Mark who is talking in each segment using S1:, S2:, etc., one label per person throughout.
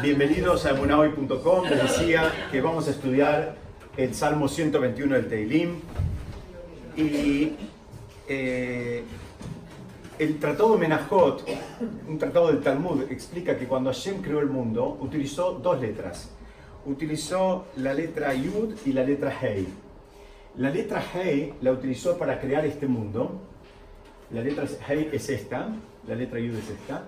S1: Bienvenidos a emunahoy.com. Decía que vamos a estudiar el Salmo 121 del Teilim. Y eh, el tratado Menajot, un tratado del Talmud, explica que cuando Hashem creó el mundo, utilizó dos letras. Utilizó la letra Yud y la letra Hei. La letra Hei la utilizó para crear este mundo. La letra Hei es esta, la letra Yud es esta.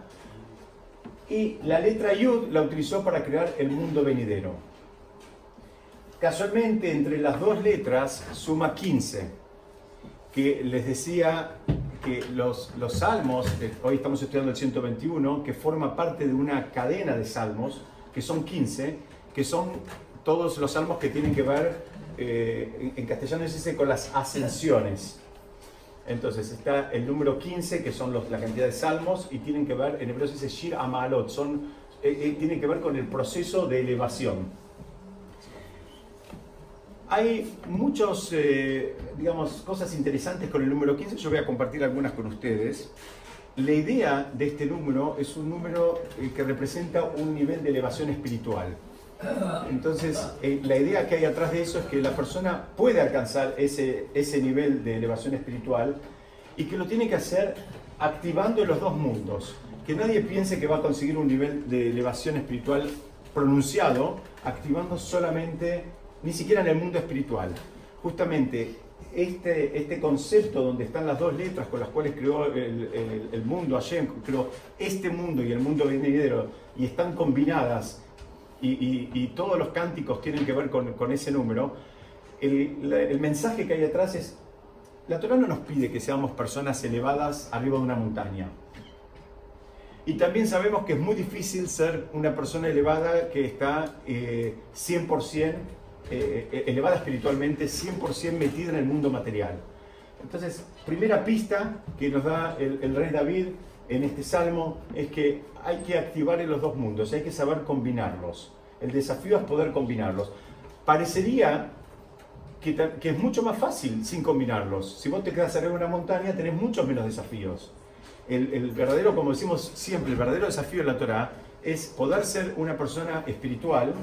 S1: Y la letra Yud la utilizó para crear el mundo venidero. Casualmente, entre las dos letras suma 15, que les decía que los, los salmos, hoy estamos estudiando el 121, que forma parte de una cadena de salmos, que son 15, que son todos los salmos que tienen que ver, eh, en, castellano se dice con las ascensiones. Entonces está el número 15, que son los, la cantidad de salmos, y tienen que ver, en hebreo se dice Shir Amalot, son, eh, eh, tienen que ver con el proceso de elevación. Hay muchas, eh, digamos, cosas interesantes con el número 15, yo voy a compartir algunas con ustedes. La idea de este número es un número que representa un nivel de elevación espiritual. Entonces, eh, la idea que hay atrás de eso es que la persona puede alcanzar ese, ese nivel de elevación espiritual y que lo tiene que hacer activando los dos mundos. Que nadie piense que va a conseguir un nivel de elevación espiritual pronunciado activando solamente ni siquiera en el mundo espiritual. Justamente este, este concepto donde están las dos letras con las cuales creó el, mundo, Hashem creó este mundo y el mundo venidero, y están combinadas, y, todos los cánticos tienen que ver con, ese número, el, mensaje que hay atrás es, la Torah no nos pide que seamos personas elevadas arriba de una montaña. Y también sabemos que es muy difícil ser una persona elevada que está eh, 100% eh, eh, elevada espiritualmente, 100% metida en el mundo material. Entonces, primera pista que nos da el, rey David en este salmo es que hay que activar en los dos mundos, hay que saber combinarlos. El desafío es poder combinarlos. Parecería que, es mucho más fácil sin combinarlos. Si vos te quedas arriba de una montaña, tenés muchos menos desafíos. El, el, verdadero, como decimos siempre, el verdadero desafío de la Torah es poder ser una persona espiritual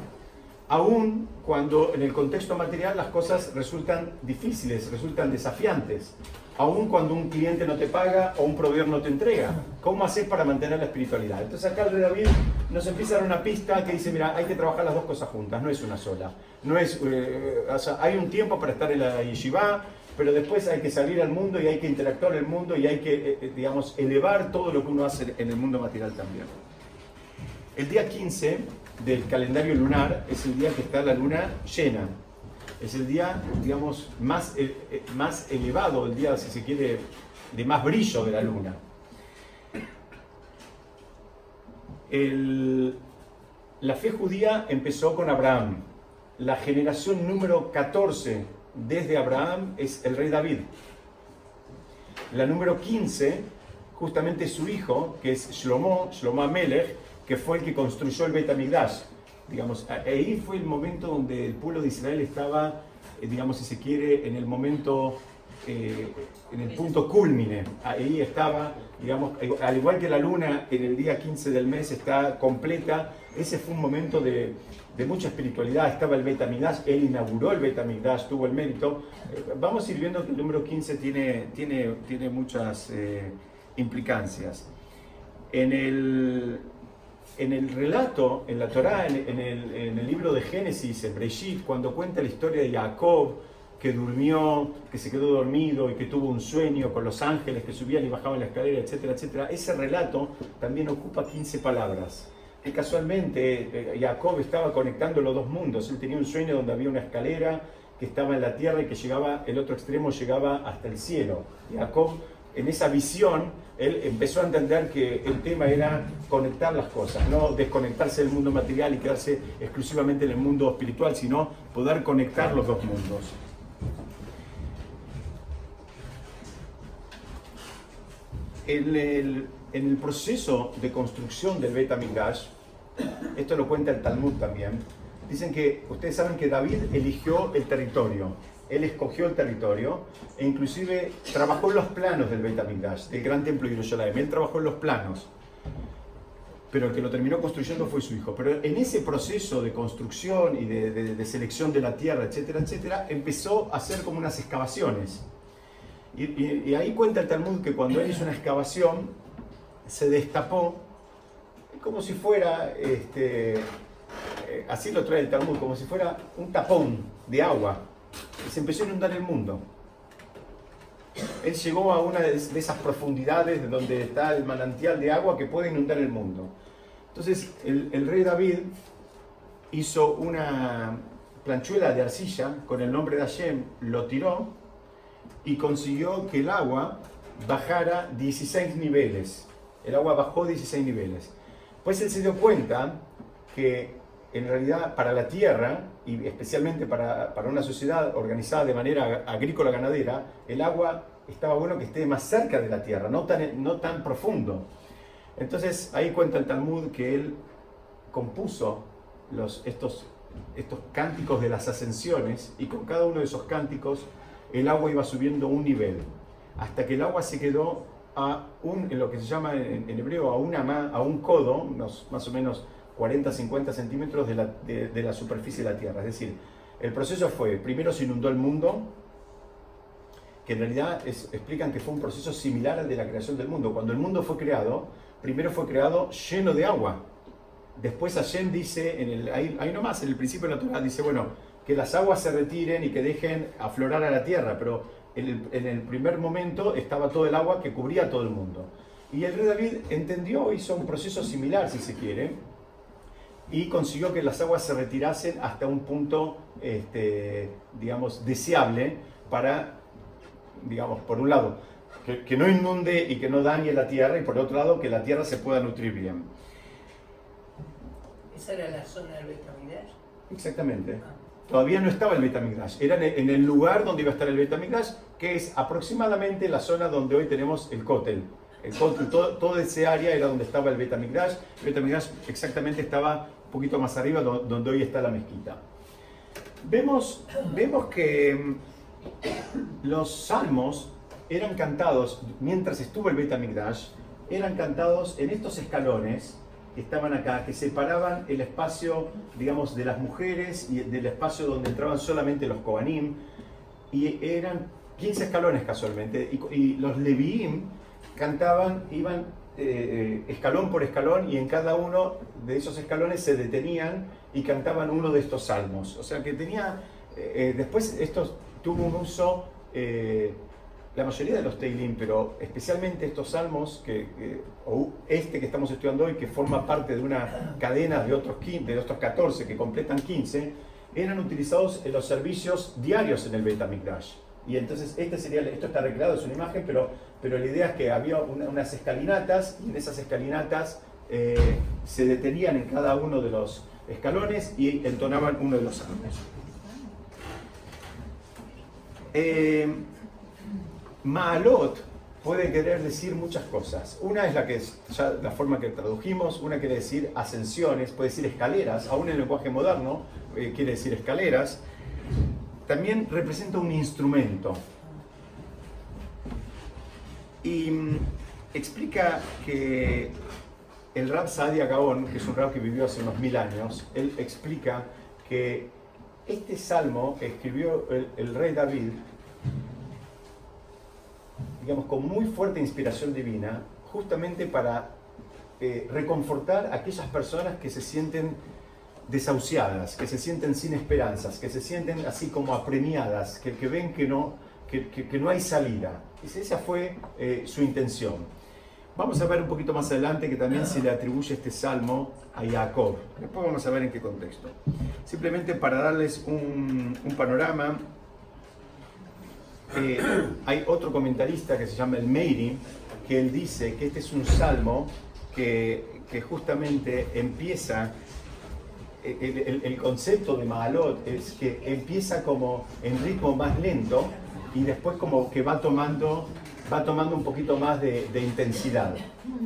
S1: aún cuando en el contexto material las cosas resultan difíciles, resultan desafiantes, aún cuando un cliente no te paga o un proveedor no te entrega. ¿Cómo haces para mantener la espiritualidad? Entonces acá el de David nos empieza a dar una pista que dice, mira, hay que trabajar las dos cosas juntas, no es una sola. No es, eh, hay un tiempo para estar en la yeshiva, pero después hay que salir al mundo y hay que interactuar en el mundo y hay que, eh, eh, digamos, elevar todo lo que uno hace en el mundo material también. El día 15 del calendario lunar es el día que está la luna llena. Es el día, digamos, más, eh, eh, más elevado, el día, si se quiere, de más brillo de la luna. la fe judía empezó con Abraham. La generación número 14 desde Abraham es el rey David. La número 15, justamente su hijo, que es Shlomo, Shlomo Amelech, que fue el que construyó el Betamigdash. Ahí fue el momento donde el pueblo de Israel estaba, eh, digamos, si se quiere, en el momento, eh, en el punto culmine. Ahí estaba, digamos, al igual que la luna en el día 15 del mes está completa, ese fue un momento de, mucha espiritualidad. Estaba el Betamigdash, él inauguró el Betamigdash, tuvo el mérito. Eh, vamos a ir viendo que el número 15 tiene, tiene, tiene muchas implicancias. En el, en el relato, en la Torá, en, el, libro de Génesis, en Breshit, cuando cuenta la historia de Jacob, que durmió, que se quedó dormido y que tuvo un sueño con los ángeles que subían y bajaban la escalera, etcétera, etcétera, ese relato también ocupa 15 palabras. Que casualmente eh, Jacob estaba conectando los dos mundos. Él tenía un sueño donde había una escalera que estaba en la tierra y que llegaba, el otro extremo llegaba hasta el cielo. Jacob, en esa visión, él empezó a entender que el tema era conectar las cosas, no desconectarse del mundo material y quedarse exclusivamente en el mundo espiritual, sino poder conectar los dos mundos. En el, proceso de construcción del Bet esto lo cuenta el Talmud también, dicen que, ustedes saben que David eligió el territorio, él escogió el territorio e inclusive trabajó en los planos del Beit HaMikdash, del gran templo de Jerusalén. Él trabajó en los planos. pero el que lo terminó construyendo fue su hijo. Pero en ese proceso de construcción y de, selección de la tierra, etcétera, etcétera, empezó a hacer como unas excavaciones. Y, ahí cuenta el Talmud que cuando él hizo una excavación, se destapó como si fuera, este, eh, así lo trae el Talmud, como si fuera un tapón de agua. Y se empezó a inundar el mundo. Él llegó a una de esas profundidades donde está el manantial de agua que puede inundar el mundo. Entonces el, rey David hizo una planchuela de arcilla con el nombre de Hashem, lo tiró y consiguió que el agua bajara 16 niveles. El agua bajó 16 niveles. Pues él se dio cuenta que en realidad para la tierra, y especialmente para, para una sociedad organizada de manera agrícola ganadera, el agua estaba bueno que esté más cerca de la tierra, no tan, no tan profundo. Entonces ahí cuenta el Talmud que él compuso los, estos, estos cánticos de las ascensiones y con cada uno de esos cánticos el agua iba subiendo un nivel, hasta que el agua se quedó a un, en lo que se llama en, hebreo a, una, a un codo, unos más o menos 40-50 centímetros de la, de la superficie de la tierra. Es decir, el proceso fue, primero se inundó el mundo, que en realidad explican que fue un proceso similar al de la creación del mundo. Cuando el mundo fue creado, primero fue creado lleno de agua. Después Hashem dice, en el, ahí, nomás, en el principio Torah, dice, bueno, que las aguas se retiren y que dejen aflorar a la tierra, pero en el, en el primer momento estaba todo el agua que cubría todo el mundo. Y el rey David entendió, hizo un proceso similar, si se quiere, y consiguió que las aguas se retirasen hasta un punto, este, digamos, deseable para, digamos, por un lado, que, no inunde y que no dañe la tierra y por otro lado que la tierra se pueda nutrir bien.
S2: ¿Esa era la zona del Betamigdash?
S1: Exactamente. Ah. Todavía no estaba el Betamigdash, era en el lugar donde iba a estar el Betamigdash, que es aproximadamente la zona donde hoy tenemos el Kotel. El todo, toda ese área era donde estaba el Betamigdash. El Betamigdash exactamente estaba poquito más arriba donde hoy está la mezquita. Vemos, vemos que mm, los salmos eran cantados, mientras estuvo el Beta Migdash, eran cantados en estos escalones que estaban acá, que separaban el espacio, digamos, de las mujeres y del espacio donde entraban solamente los Kohanim, y eran 15 escalones casualmente, y, los Leviim cantaban, iban eh, eh, escalón por escalón, y en cada uno de esos escalones se detenían y cantaban uno de estos salmos. O sea que tenía, eh, después esto tuvo un uso la mayoría de los Teilim, pero especialmente estos salmos, que, o este que estamos estudiando hoy, que forma parte de una cadena de otros, 15, de otros 14 que completan 15, eran utilizados en los servicios diarios en el Beta Mikdash. Y entonces este sería, esto está recreado, es una imagen, pero, pero la idea es que había unas escalinatas y en esas escalinatas eh, se detenían en cada uno de los escalones y entonaban uno de los salmos. Eh, Maalot puede querer decir muchas cosas. Una es la que es ya la forma que tradujimos, una quiere decir ascensiones, puede decir escaleras, aún en el lenguaje moderno eh, quiere decir escaleras. También representa un instrumento. Y mm, explica que el rab Saadia Gaon, que es un rab que vivió hace unos mil años, él explica que este salmo escribió el rey David digamos, con muy fuerte inspiración divina, justamente para eh, reconfortar a aquellas personas que se sienten desahuciadas, que se sienten sin esperanzas, que se sienten así como apremiadas, que, que ven que no, que, que, no hay salida. Esa fue eh, su intención. Vamos a ver un poquito más adelante que también se le atribuye este salmo a Jacob. Después vamos a ver en qué contexto. Simplemente para darles un, un panorama eh, hay otro comentarista que se llama el Meiri, que él dice que este es un salmo que, que justamente empieza, el, el, concepto de Mahalot es que empieza como en ritmo más lento y después como que va tomando va tomando un poquito más de, intensidad.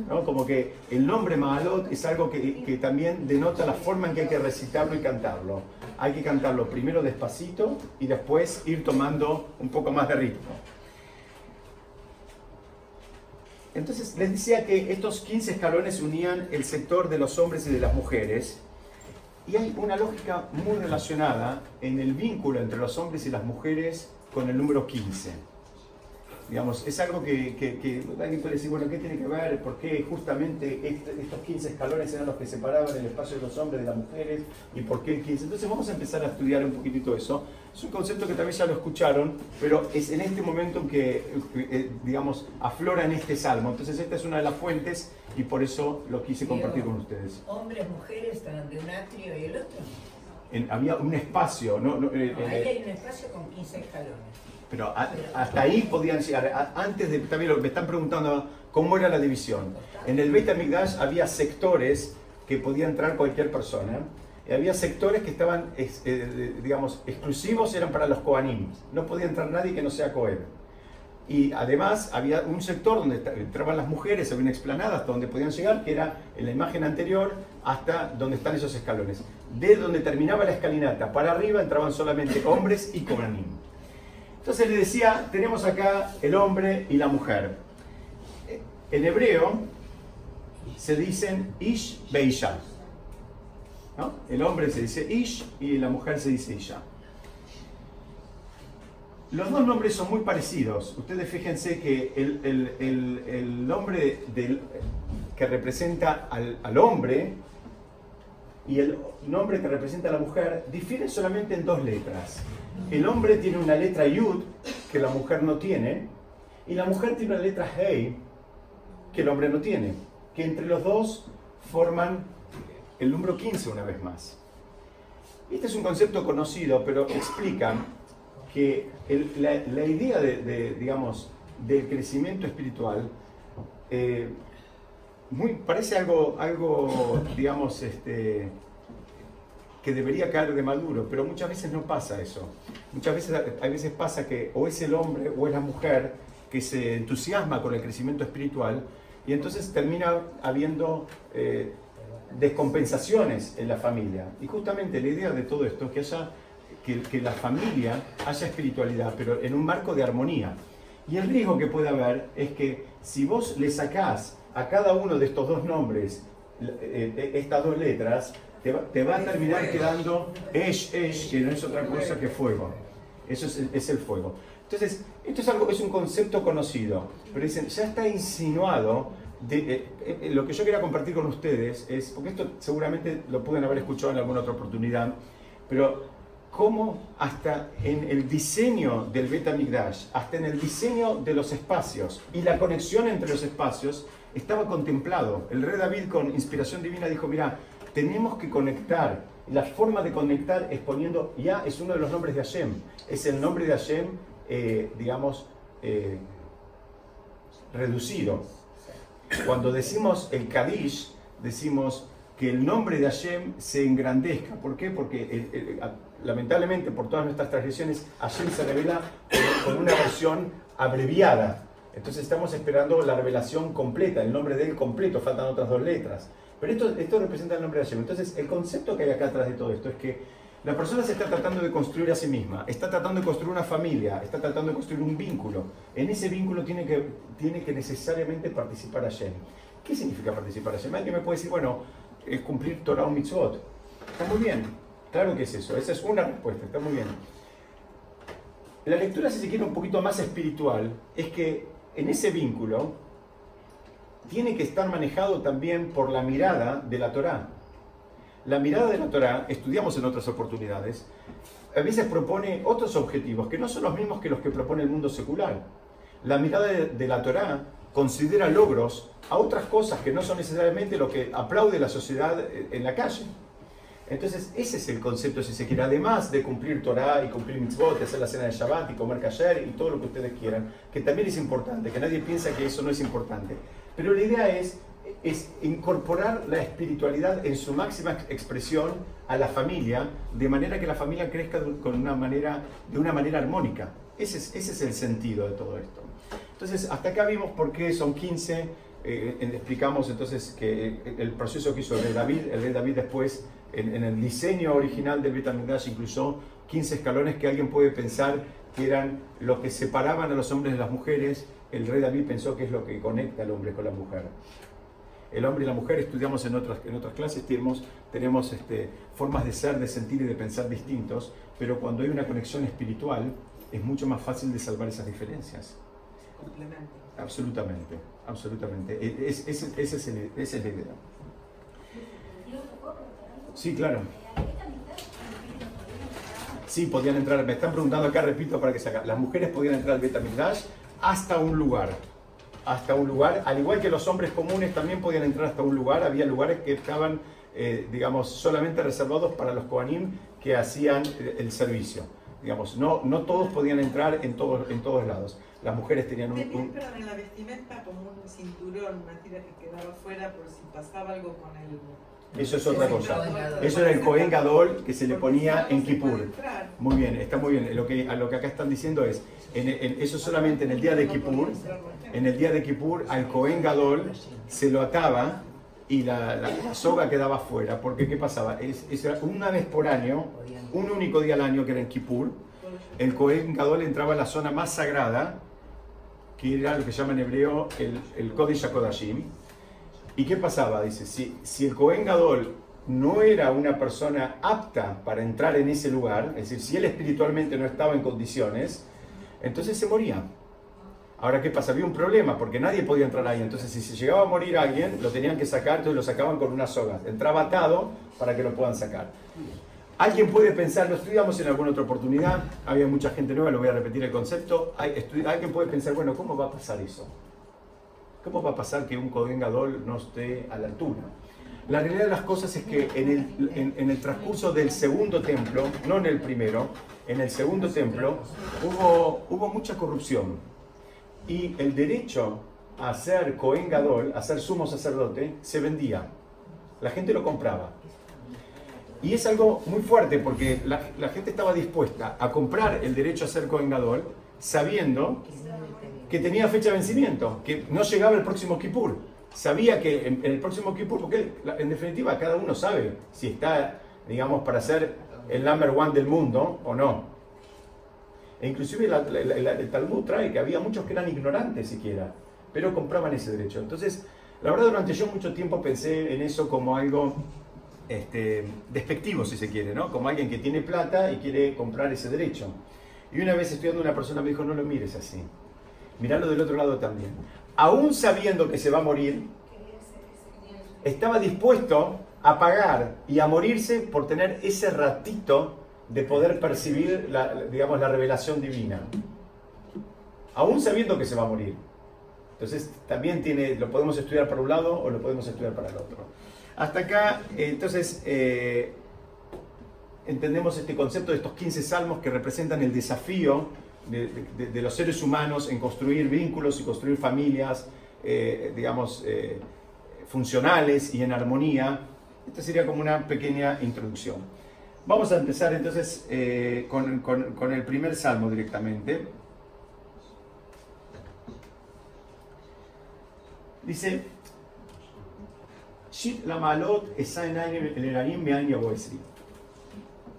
S1: ¿no? Como que el nombre Mahalot es algo que, también denota la forma en que hay que recitarlo y cantarlo. Hay que cantarlo primero despacito y después ir tomando un poco más de ritmo. Entonces les decía que estos 15 escalones unían el sector de los hombres y de las mujeres. Y hay una lógica muy relacionada en el vínculo entre los hombres y las mujeres con el número 15. Digamos, es algo que, que, que alguien puede decir, bueno, ¿qué tiene que ver? ¿Por qué justamente este- estos 15 escalones eran los que separaban el espacio de los hombres de las mujeres? ¿Y por qué el 15? Entonces vamos a empezar a estudiar un poquitito eso. Es un concepto que también ya lo escucharon, pero es en este momento en que, eh, digamos, aflora en este salmo. Entonces esta es una de las fuentes y por eso lo quise compartir con ustedes.
S2: Hombres, mujeres, de un atrio y el otro.
S1: En- había un espacio, ¿no? No, eh,
S2: No, ahí
S1: eh,
S2: hay un espacio con 15 escalones.
S1: pero a- hasta ahí podían llegar. A- Antes de, también lo- me están preguntando cómo era la división. En el Beit HaMikdash había sectores que podía entrar cualquier persona. Y había sectores que estaban, eh, digamos, exclusivos, eran para los Kohanim. No podía entrar nadie que no sea Kohen. Y además había un sector donde entraban las mujeres, había una explanada hasta donde podían llegar, que era en la imagen anterior hasta donde están esos escalones. De donde terminaba la escalinata para arriba entraban solamente hombres y Kohanim. Entonces le decía, tenemos acá el hombre y la mujer. En hebreo se dicen ish beisha. ¿no? El hombre se dice ish y la mujer se dice isha. Los dos nombres son muy parecidos. Ustedes fíjense que el, nombre que representa al, hombre y el nombre que representa a la mujer difieren solamente en dos letras. El hombre tiene una letra yud que la mujer no tiene y la mujer tiene una letra hey que el hombre no tiene, que entre los dos forman el número 15 una vez más. Este es un concepto conocido, pero explica que el- la, la idea de, de, digamos, del crecimiento espiritual eh, muy, parece algo, algo digamos, este, que debería caer de maduro, pero muchas veces no pasa eso. Muchas veces, hay veces pasa que o es el hombre o es la mujer que se entusiasma con el crecimiento espiritual y entonces termina habiendo eh, descompensaciones en la familia. Y justamente la idea de todo esto es que haya que, que la familia haya espiritualidad, pero en un marco de armonía. Y el riesgo que puede haber es que si vos le sacás a cada uno de estos dos nombres eh, estas dos letras, te va, te va a terminar quedando Esh, Esh, que no es otra cosa que fuego. Eso es, el- es el fuego. Entonces, esto es, algo, es un concepto conocido, pero dicen, ya está insinuado. De, eh, eh, lo que yo quería compartir con ustedes es, porque esto seguramente lo pueden haber escuchado en alguna otra oportunidad, pero cómo hasta en el diseño del Beta Migdash, hasta en el diseño de los espacios y la conexión entre los espacios estaba contemplado. El rey David con inspiración divina dijo, mira, tenemos que conectar. La forma de conectar es poniendo, ya es uno de los nombres de Hashem, es el nombre de Hashem, eh, digamos, eh, reducido. Cuando decimos el Kadish, decimos que el nombre de Hashem se engrandezca. ¿Por qué? Porque el- lamentablemente por todas nuestras transgresiones, Hashem se revela con- una versión abreviada. Entonces estamos esperando la revelación completa, el nombre de él completo, faltan otras dos letras. Pero esto, esto representa el nombre de Hashem. Entonces el concepto que hay acá atrás de todo esto es que la persona se está tratando de construir a sí misma, está tratando de construir una familia, está tratando de construir un vínculo. En ese vínculo tiene que, tiene que necesariamente participar Hashem. ¿Qué significa participar Hashem? Alguien me puede decir, bueno, es cumplir Torah o Mitzvot. Está muy bien, claro que es eso, esa es una respuesta, está muy bien. La lectura, si se quiere, un poquito más espiritual, es que en ese vínculo tiene que estar manejado también por la mirada de la Torá. La mirada de la Torá, estudiamos en otras oportunidades, a veces propone otros objetivos que no son los mismos que los que propone el mundo secular. La mirada de, la Torá considera logros a otras cosas que no son necesariamente lo que aplaude la sociedad eh, en la calle. Entonces, ese es el concepto, si se quiere, además de cumplir Torah y cumplir mitzvot, hacer la cena de Shabbat y comer kasher y todo lo que ustedes quieran, que también es importante, que nadie piensa que eso no es importante. Pero la idea es, es incorporar la espiritualidad en su máxima ex- expresión a la familia, de manera que la familia crezca con una manera, de una manera armónica. Ese es, ese es el sentido de todo esto. Entonces, hasta acá vimos por qué son 15, eh, explicamos entonces que el proceso que hizo el rey David, el rey David después en, en el diseño original del Betamigdash incluyó 15 escalones que alguien puede pensar que eran los que separaban a los hombres de las mujeres el rey David pensó que es lo que conecta al hombre con la mujer. El hombre y la mujer estudiamos en otras, en otras clases, tenemos, tenemos este, formas de ser, de sentir y de pensar distintos, pero cuando hay una conexión espiritual es mucho más fácil de salvar esas diferencias.
S3: Complemento.
S1: Absolutamente, absolutamente. E, es, es, es el- esa es la idea. Sí, claro. Sí, podían entrar. Me están preguntando acá, repito, para que se. Las mujeres podían entrar al Betamigdash hasta un lugar. Hasta un lugar. Al igual que los hombres comunes también podían entrar hasta un lugar. Había lugares que estaban, eh, digamos, solamente reservados para los Kohanim que hacían eh, el servicio. Digamos, no, no todos podían entrar en todos, en todos lados. Las mujeres tenían un- un,
S3: pero en la vestimenta como un cinturón, una tira que quedaba fuera por si pasaba algo con el...
S1: Eso es otra cosa. Eso era el Cohen Gadol que se le ponía en Kippur. Muy bien, está muy bien. Lo que, a lo que acá están diciendo es, en, en- eso solamente en el día de Kippur, en el día de Kippur al Cohen Gadol se lo ataba y la, la- la soga quedaba fuera. Porque ¿qué pasaba? Es, es una vez por año, un único día al año que era en Kippur, el Cohen Gadol entraba a la zona más sagrada, que era lo que llaman en hebreo el, el Kodesh HaKodashim. ¿Y qué pasaba? Dice, si, el Cohen Gadol no era una persona apta para entrar en ese lugar, es decir, si él espiritualmente no estaba en condiciones, entonces se moría. Ahora, ¿qué pasa? Había un problema porque nadie podía entrar ahí. Entonces, si se llegaba a morir alguien, lo tenían que sacar, entonces lo sacaban con una soga. Entraba atado para que lo puedan sacar. Alguien puede pensar, lo estudiamos en alguna otra oportunidad, había mucha gente nueva, lo voy a repetir el concepto. Alguien puede pensar, bueno, ¿cómo va a pasar eso? ¿Cómo va a pasar que un Kohen Gadol no esté a la altura? La realidad de las cosas es que en el, transcurso del segundo templo, no en el primero, en el segundo templo hubo, hubo mucha corrupción. Y el derecho a ser Cohen Gadol, a ser sumo sacerdote, se vendía. La gente lo compraba. Y es algo muy fuerte porque la, la gente estaba dispuesta a comprar el derecho a ser Cohen Gadol sabiendo que tenía fecha de vencimiento, que no llegaba el próximo Kippur. Sabía que en, el próximo Kippur, porque en definitiva cada uno sabe si está, digamos, para ser el number one del mundo o no. E inclusive la- la- el Talmud trae que había muchos que eran ignorantes siquiera, pero compraban ese derecho. Entonces, la verdad durante yo mucho tiempo pensé en eso como algo este, despectivo, si se quiere, ¿no? Como alguien que tiene plata y quiere comprar ese derecho. Y una vez estudiando una persona me dijo, no lo mires así, miralo del otro lado también. Aún sabiendo que se va a morir, estaba dispuesto a pagar y a morirse por tener ese ratito de poder percibir, la, digamos, la revelación divina. Aún sabiendo que se va a morir. Entonces, también tiene, lo podemos estudiar para un lado o lo podemos estudiar para el otro. Hasta acá, eh, entonces, eh, entendemos este concepto de estos 15 salmos que representan el desafío de, los seres humanos en construir vínculos y construir familias, eh, digamos, eh, funcionales y en armonía. Esta sería como una pequeña introducción. Vamos a empezar entonces eh, con, con- con el primer salmo directamente. Dice,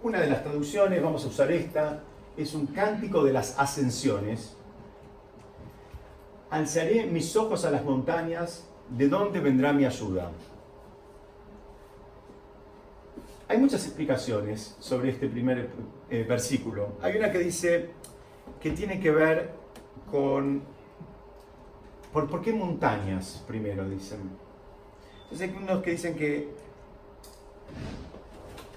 S1: Una de las traducciones, vamos a usar esta, es un cántico de las ascensiones. Alzaré mis ojos a las montañas, ¿de dónde vendrá mi ayuda? Hay muchas explicaciones sobre este primer eh, versículo. Hay una que dice que tiene que ver con... ¿Por, por qué montañas primero dicen? Entonces hay unos que dicen que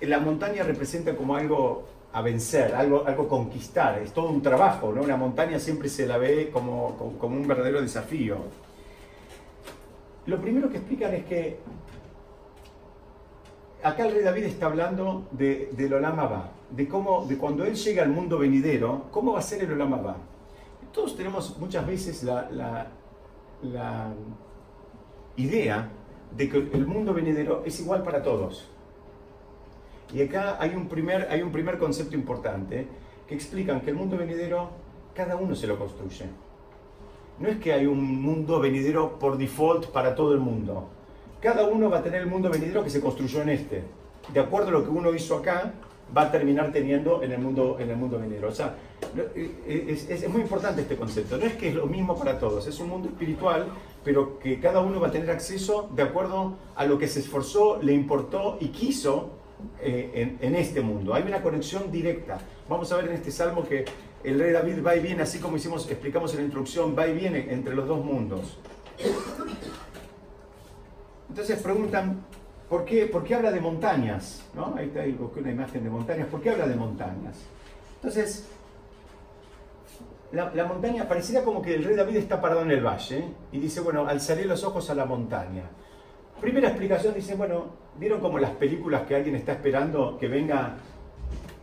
S1: la montaña representa como algo a vencer, algo, algo conquistar, es todo un trabajo, ¿no? Una montaña siempre se la ve como, como, un verdadero desafío. Lo primero que explican es que acá el rey David está hablando de, del Olam Abba, de cómo, de cuando él llega al mundo venidero, cómo va a ser el Olam Abba. Todos tenemos muchas veces la, la idea de que el mundo venidero es igual para todos. Y acá hay un primer, hay un primer concepto importante que explican que el mundo venidero cada uno se lo construye. No es que hay un mundo venidero por default para todo el mundo. Cada uno va a tener el mundo venidero que se construyó en este. De acuerdo a lo que uno hizo acá, va a terminar teniendo en el mundo, en el mundo venidero. O sea, es, es, muy importante este concepto. No es que es lo mismo para todos, es un mundo espiritual, pero que cada uno va a tener acceso de acuerdo a lo que se esforzó, le importó y quiso eh, en, en, este mundo. Hay una conexión directa. Vamos a ver en este salmo que el rey David va y viene, así como hicimos, explicamos en la introducción, va y viene entre los dos mundos. Entonces preguntan, ¿por qué, por qué habla de montañas? ¿No? Ahí está, ahí una imagen de montañas. ¿Por qué habla de montañas? Entonces, la, montaña pareciera como que el rey David está parado en el valle y dice, bueno, alzaré los ojos a la montaña. Primera explicación dice, bueno, ¿vieron como las películas que alguien está esperando que venga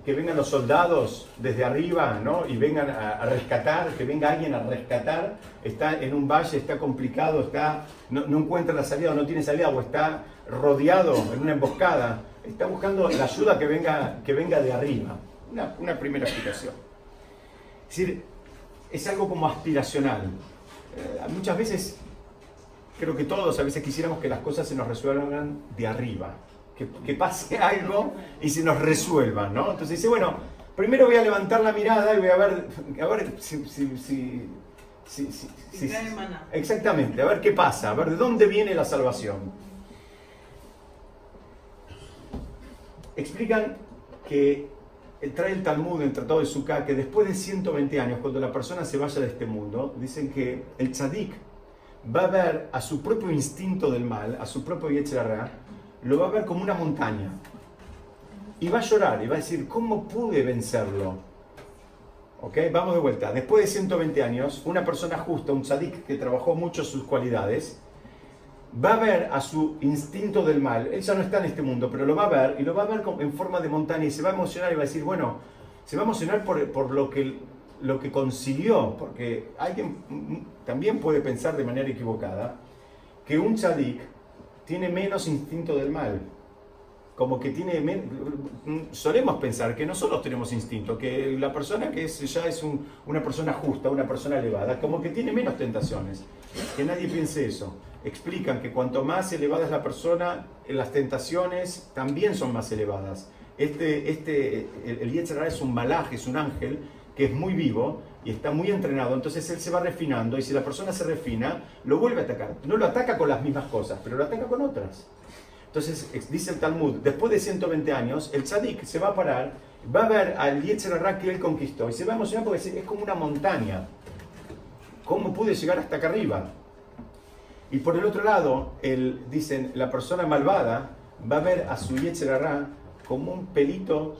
S1: que vengan los soldados desde arriba ¿no? y vengan a, rescatar, que venga alguien a rescatar, está en un valle, está complicado, está, no, encuentra la salida o no tiene salida o está rodeado en una emboscada, está buscando la ayuda que venga, que venga de arriba. Una, una primera explicación. Es decir, es algo como aspiracional. Eh, muchas veces, creo que todos a veces quisiéramos que las cosas se nos resuelvan de arriba que, pase algo y se nos resuelva, ¿no? Entonces dice, bueno, primero voy a levantar la mirada y voy a ver, a ver si, si, si exactamente, a ver qué pasa, a ver de dónde viene la salvación. Explican que trae el Talmud en Tratado de Sukkah que después de 120 años, cuando la persona se vaya de este mundo, dicen que el tzadik va a ver a su propio instinto del mal, a su propio Yetzirah, lo va a ver como una montaña. Y va a llorar y va a decir, ¿cómo pude vencerlo? ¿Ok? Vamos de vuelta. Después de 120 años, una persona justa, un tzadik que trabajó mucho sus cualidades, va a ver a su instinto del mal. Él no está en este mundo, pero lo va a ver y lo va a ver en forma de montaña y se va a emocionar y va a decir, bueno, se va a emocionar por, por lo, que, lo que consiguió, porque alguien también puede pensar de manera equivocada que un tzadik tiene menos instinto del mal. Como que tiene. Solemos pensar que nosotros tenemos instinto, que la persona que es, ya es una persona justa, una persona elevada, como que tiene menos tentaciones. Que nadie piense eso. Explican que cuanto más elevada es la persona, las tentaciones también son más elevadas. Este, este, el, el es un malaje, es un ángel que es muy vivo y está muy entrenado, entonces él se va refinando y si la persona se refina, lo vuelve a atacar. No lo ataca con las mismas cosas, pero lo ataca con otras. Entonces, dice el Talmud, después de 120 años, el tzadik se va a parar, va a ver al Yetzirah que él conquistó y se va a emocionar porque es como una montaña. ¿Cómo pude llegar hasta acá arriba? Y por el otro lado, el, dicen, la persona malvada va a ver a su Yetzirah como un pelito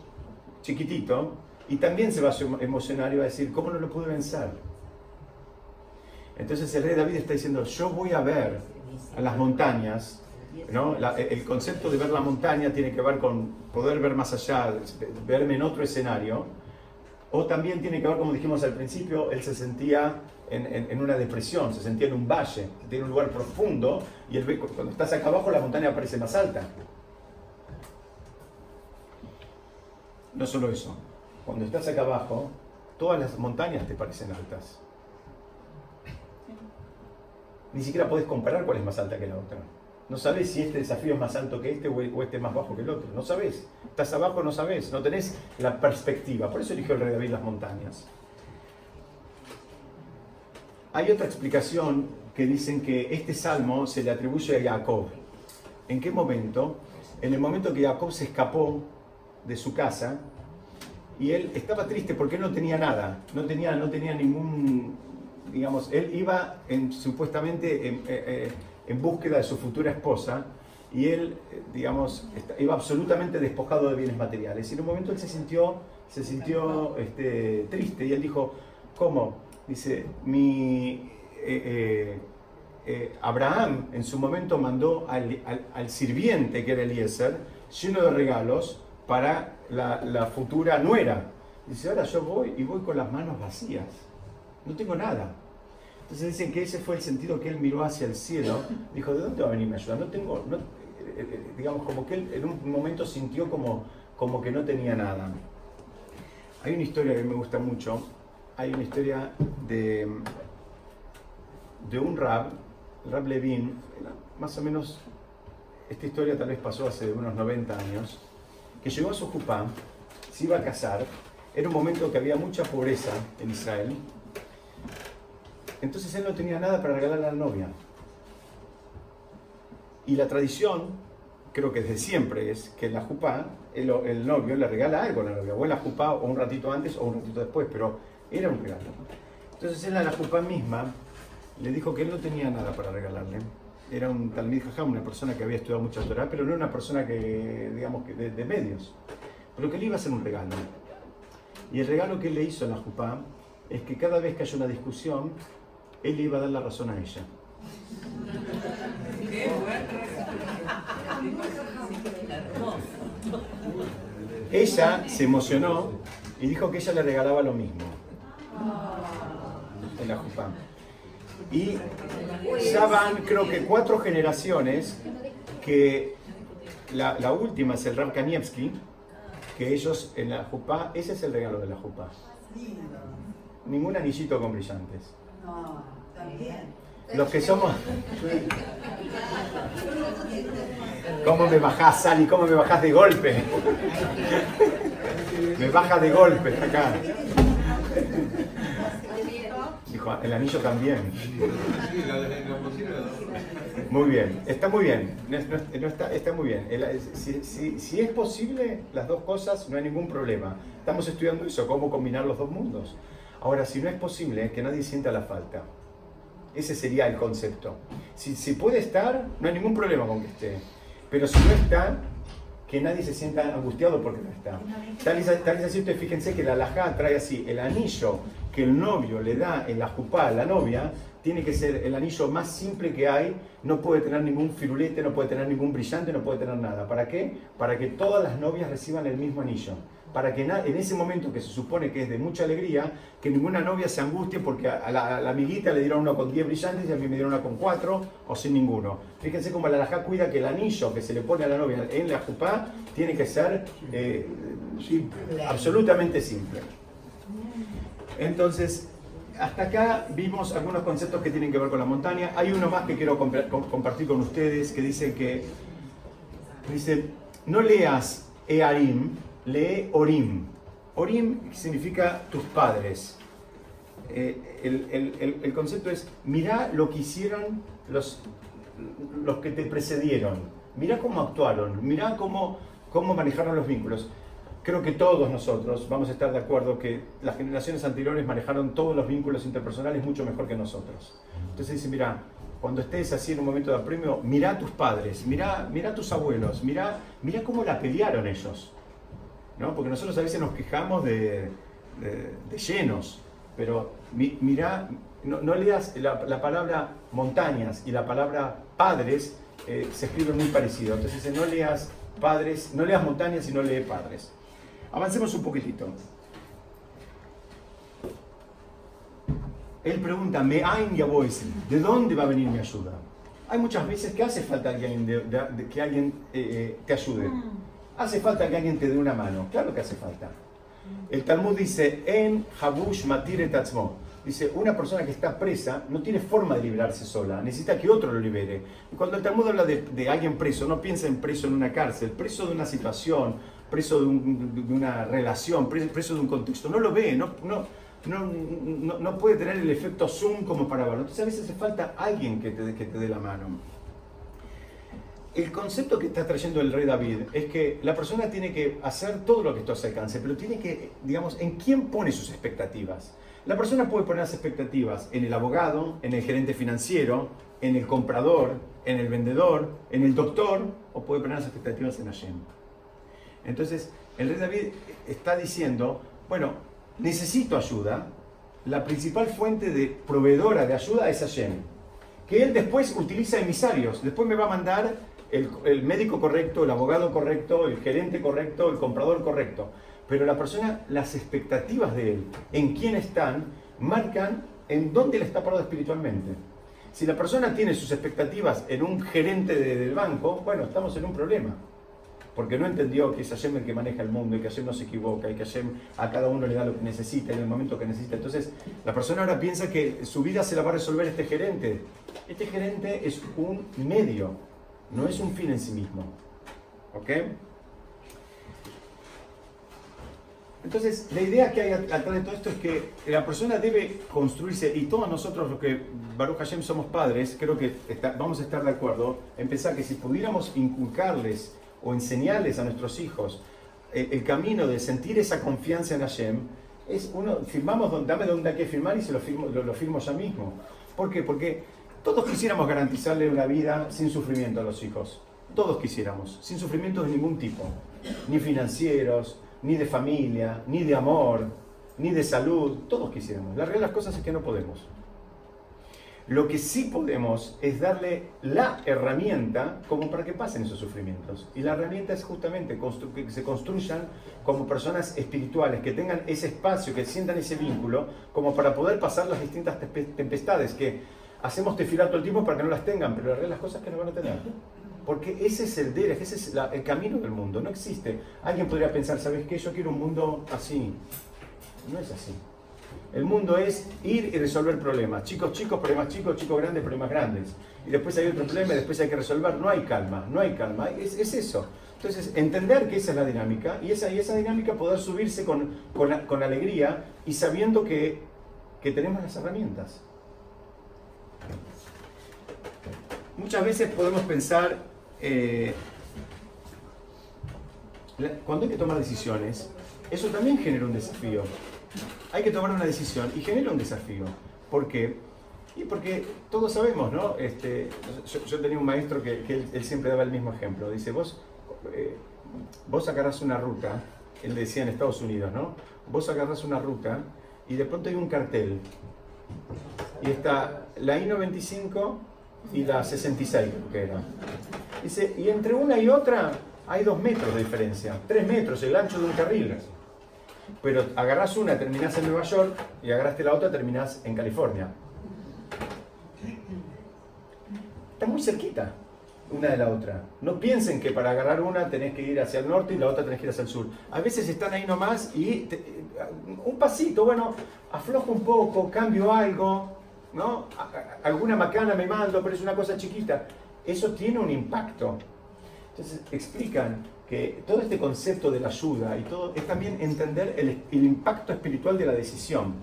S1: chiquitito y también se va a emocionar y va a decir, ¿cómo no lo pude vencer? Entonces el rey David está diciendo, yo voy a ver a las montañas, ¿no? el concepto de ver la montaña tiene que ver con poder ver más allá, verme en otro escenario, o también tiene que ver, como dijimos al principio, él se sentía en, una depresión, se sentía en un valle, en un lugar profundo, y él cuando estás acá abajo la montaña parece más alta. No solo eso, cuando estás acá abajo, todas las montañas te parecen altas. Ni siquiera puedes comparar cuál es más alta que la otra. No sabes si este desafío es más alto que este o este es más bajo que el otro. No sabes. Estás abajo, no sabes. No tenés la perspectiva. Por eso eligió el rey David las montañas. Hay otra explicación que dicen que este salmo se le atribuye a Jacob. ¿En qué momento? En el momento que Jacob se escapó de su casa y él estaba triste porque no tenía nada, no tenía, no tenía ningún, digamos, él iba en, supuestamente en, eh, eh, en, búsqueda de su futura esposa y él, eh, digamos, iba absolutamente despojado de bienes materiales. Y en un momento él se sintió, se sintió este, triste y él dijo, ¿cómo? Dice, mi... Abraham en su momento mandó al, al sirviente que era Eliezer, lleno de regalos, para la, futura nuera. Dice, ahora yo voy y voy con las manos vacías. No tengo nada. Entonces dicen que ese fue el sentido que él miró hacia el cielo. Dijo, ¿de dónde va a venir mi ayuda? No tengo, eh, eh, digamos, como que él en un momento sintió como, como que no tenía nada. Hay una historia que me gusta mucho. Hay una historia de, de un rab, el rab Levin, más o menos, esta historia tal vez pasó hace unos 90 años que llegó a su jupá se iba a casar, era un momento que había mucha pobreza en Israel, entonces él no tenía nada para regalarle a la novia. Y la tradición, creo que desde siempre, es que la jupá el, el novio le regala algo a la novia, o en la jupá o un ratito antes o un ratito después, pero era un regalo. Entonces él a la jupá misma le dijo que él no tenía nada para regalarle. Era un talmid jajam, una persona que había estudiado mucha Torah, pero no una persona que, digamos, que de, medios. Pero que le iba a hacer un regalo. Y el regalo que él le hizo a la jupá es que cada vez que haya una discusión, él le iba a dar la razón a ella. Ella se emocionó y dijo que ella le regalaba lo mismo en la jupá. Y ya van, creo que cuatro generaciones que la, la última es el Rab Kanievski, que ellos en la jupá, ese es el regalo de la jupá. Ningún anillito con brillantes.
S4: No, también.
S1: Los que somos. ¿Cómo me bajás, Sally? ¿Cómo me bajás de golpe? Me bajas de golpe acá. Dijo, el anillo también. Muy bien, está muy bien. No, no- no está, está muy bien. El- si, si- si es posible, las dos cosas, no hay ningún problema. Estamos estudiando eso, cómo combinar los dos mundos. Ahora, si no es posible, que nadie sienta la falta. Ese sería el concepto. Si, si puede estar, no hay ningún problema con que esté. Pero si no está, que nadie se sienta angustiado porque no está. Tal es, tal es así, ustedes fíjense que la alajá trae así, el anillo que el novio le da en la jupá a la novia, tiene que ser el anillo más simple que hay, no puede tener ningún firulete, no puede tener ningún brillante, no puede tener nada. ¿Para qué? Para que todas las novias reciban el mismo anillo. Para que en ese momento que se supone que es de mucha alegría, que ninguna novia se angustie porque a la, a la amiguita le dieron uno con 10 brillantes y a mí me dieron una con 4 o sin ninguno. Fíjense cómo la alajá cuida que el anillo que se le pone a la novia en la jupá tiene que ser eh, absolutamente simple. Entonces, hasta acá vimos algunos conceptos que tienen que ver con la montaña. Hay uno más que quiero compa- com- compartir con ustedes que dice que dice no leas Earim, lee Orim. Orim significa tus padres. Eh, el, el- el- el concepto es mirá lo que hicieron los, los que te precedieron. Mirá cómo actuaron, mirá cómo, cómo manejaron los vínculos. Creo que todos nosotros vamos a estar de acuerdo que las generaciones anteriores manejaron todos los vínculos interpersonales mucho mejor que nosotros. Entonces dice, mira, cuando estés así en un momento de apremio, mira a tus padres, mira, mira a tus abuelos, mira, mira cómo la pelearon ellos. ¿no? Porque nosotros a veces nos quejamos de, de- de llenos, pero mi- no, no leas la, la palabra montañas y la palabra padres eh, se escriben muy parecido. Entonces dice, no leas padres, no leas montañas y no lee padres. Avancemos un poquitito. Él pregunta, me yabois, ¿de dónde va a venir mi ayuda? Hay muchas veces que hace falta que alguien, de- de- de- que alguien eh, eh, te ayude. Hace falta que alguien te dé una mano. Claro que hace falta. El Talmud dice, en habush matire tatzmo. Dice, una persona que está presa no tiene forma de liberarse sola, necesita que otro lo libere. Y cuando el Talmud habla de, de alguien preso, no piensa en preso en una cárcel, preso de una situación, preso de, un- de una relación, preso, de un contexto. No lo ve, no, no, no, no- puede tener el efecto zoom como para verlo. Entonces a veces hace falta alguien que te, que te dé la mano. El concepto que está trayendo el rey David es que la persona tiene que hacer todo lo que esto a su alcance, pero tiene que, digamos, ¿en quién pone sus expectativas? La persona puede poner las expectativas en el abogado, en el gerente financiero, en el comprador, en el vendedor, en el doctor, o puede poner las expectativas en Hashem. Entonces, el rey David está diciendo, bueno, necesito ayuda, la principal fuente de proveedora de ayuda es Hashem que él después utiliza emisarios. Después me va a mandar el, médico correcto, el abogado correcto, el gerente correcto, el comprador correcto. Pero la persona, las expectativas de él, en quién están, marcan en dónde él está parado espiritualmente. Si la persona tiene sus expectativas en un gerente de- del banco, bueno, estamos en un problema. Porque no entendió que es Hashem el que maneja el mundo y que Hashem no se equivoca y que Hashem a cada uno le da lo que necesita en el momento que necesita. Entonces, la persona ahora piensa que su vida se la va a resolver este gerente. Este gerente es un medio, no es un fin en sí mismo. ¿Ok? Entonces, la idea que hay atrás de todo esto es que la persona debe construirse, y todos nosotros los que Baruch Hashem somos padres, creo que está- vamos a estar de acuerdo en pensar que si pudiéramos inculcarles o enseñarles a nuestros hijos eh, el camino de sentir esa confianza en Hashem, es uno, firmamos, don- dame donde hay que firmar y se lo firmo, lo, lo firmo ya mismo. ¿Por qué? Porque todos quisiéramos garantizarle una vida sin sufrimiento a los hijos. Todos quisiéramos, sin sufrimientos de ningún tipo, ni financieros, ni de familia, ni de amor, ni de salud, todos quisiéramos. La realidad de las cosas es que no podemos. Lo que sí podemos es darle la herramienta como para que pasen esos sufrimientos. Y la herramienta es justamente que se construyan como personas espirituales, que tengan ese espacio, que sientan ese vínculo, como para poder pasar las distintas tempe- tempestades, que hacemos tefilar todo el tiempo para que no las tengan, pero la realidad las cosas que no van a tener. Porque ese es el derech, ese es la- el camino del mundo, no existe. Alguien podría pensar, ¿sabes qué? Yo quiero un mundo así. No es así. El mundo es ir y resolver problemas. Chicos, chicos, problemas chicos, chicos grandes, problemas grandes. Y después hay otro problema y después hay que resolver. No hay calma, no hay calma. Es, es eso. Entonces, entender que esa es la dinámica y esa, y esa dinámica poder subirse con, con, alegría y sabiendo que, que tenemos las herramientas. Muchas veces podemos pensar, eh, cuando hay que tomar decisiones, eso también genera un desafío. Hay que tomar una decisión y genera un desafío. ¿Por qué? Y porque todos sabemos, ¿no? Este, yo, tenía un maestro que, él, siempre daba el mismo ejemplo. Dice, vos, eh, vos agarrás una ruta, él decía en Estados Unidos, ¿no? Vos agarrás una ruta y de pronto hay un cartel. Y está la I-95 y la 66, creo que era. Dice, y entre una y otra hay dos metros de diferencia, tres metros, el ancho de un carril. Pero agarrás una, terminás en Nueva York, y agarraste la otra, terminás en California. Está muy cerquita una de la otra. No piensen que para agarrar una tenés que ir hacia el norte y la otra tenés que ir hacia el sur. A veces están ahí nomás y un pasito, bueno, aflojo un poco, cambio algo, ¿no? Alguna macana me mando, pero es una cosa chiquita. Eso tiene un impacto. Entonces explican que todo este concepto de la ayuda y todo es también entender el, impacto espiritual de la decisión.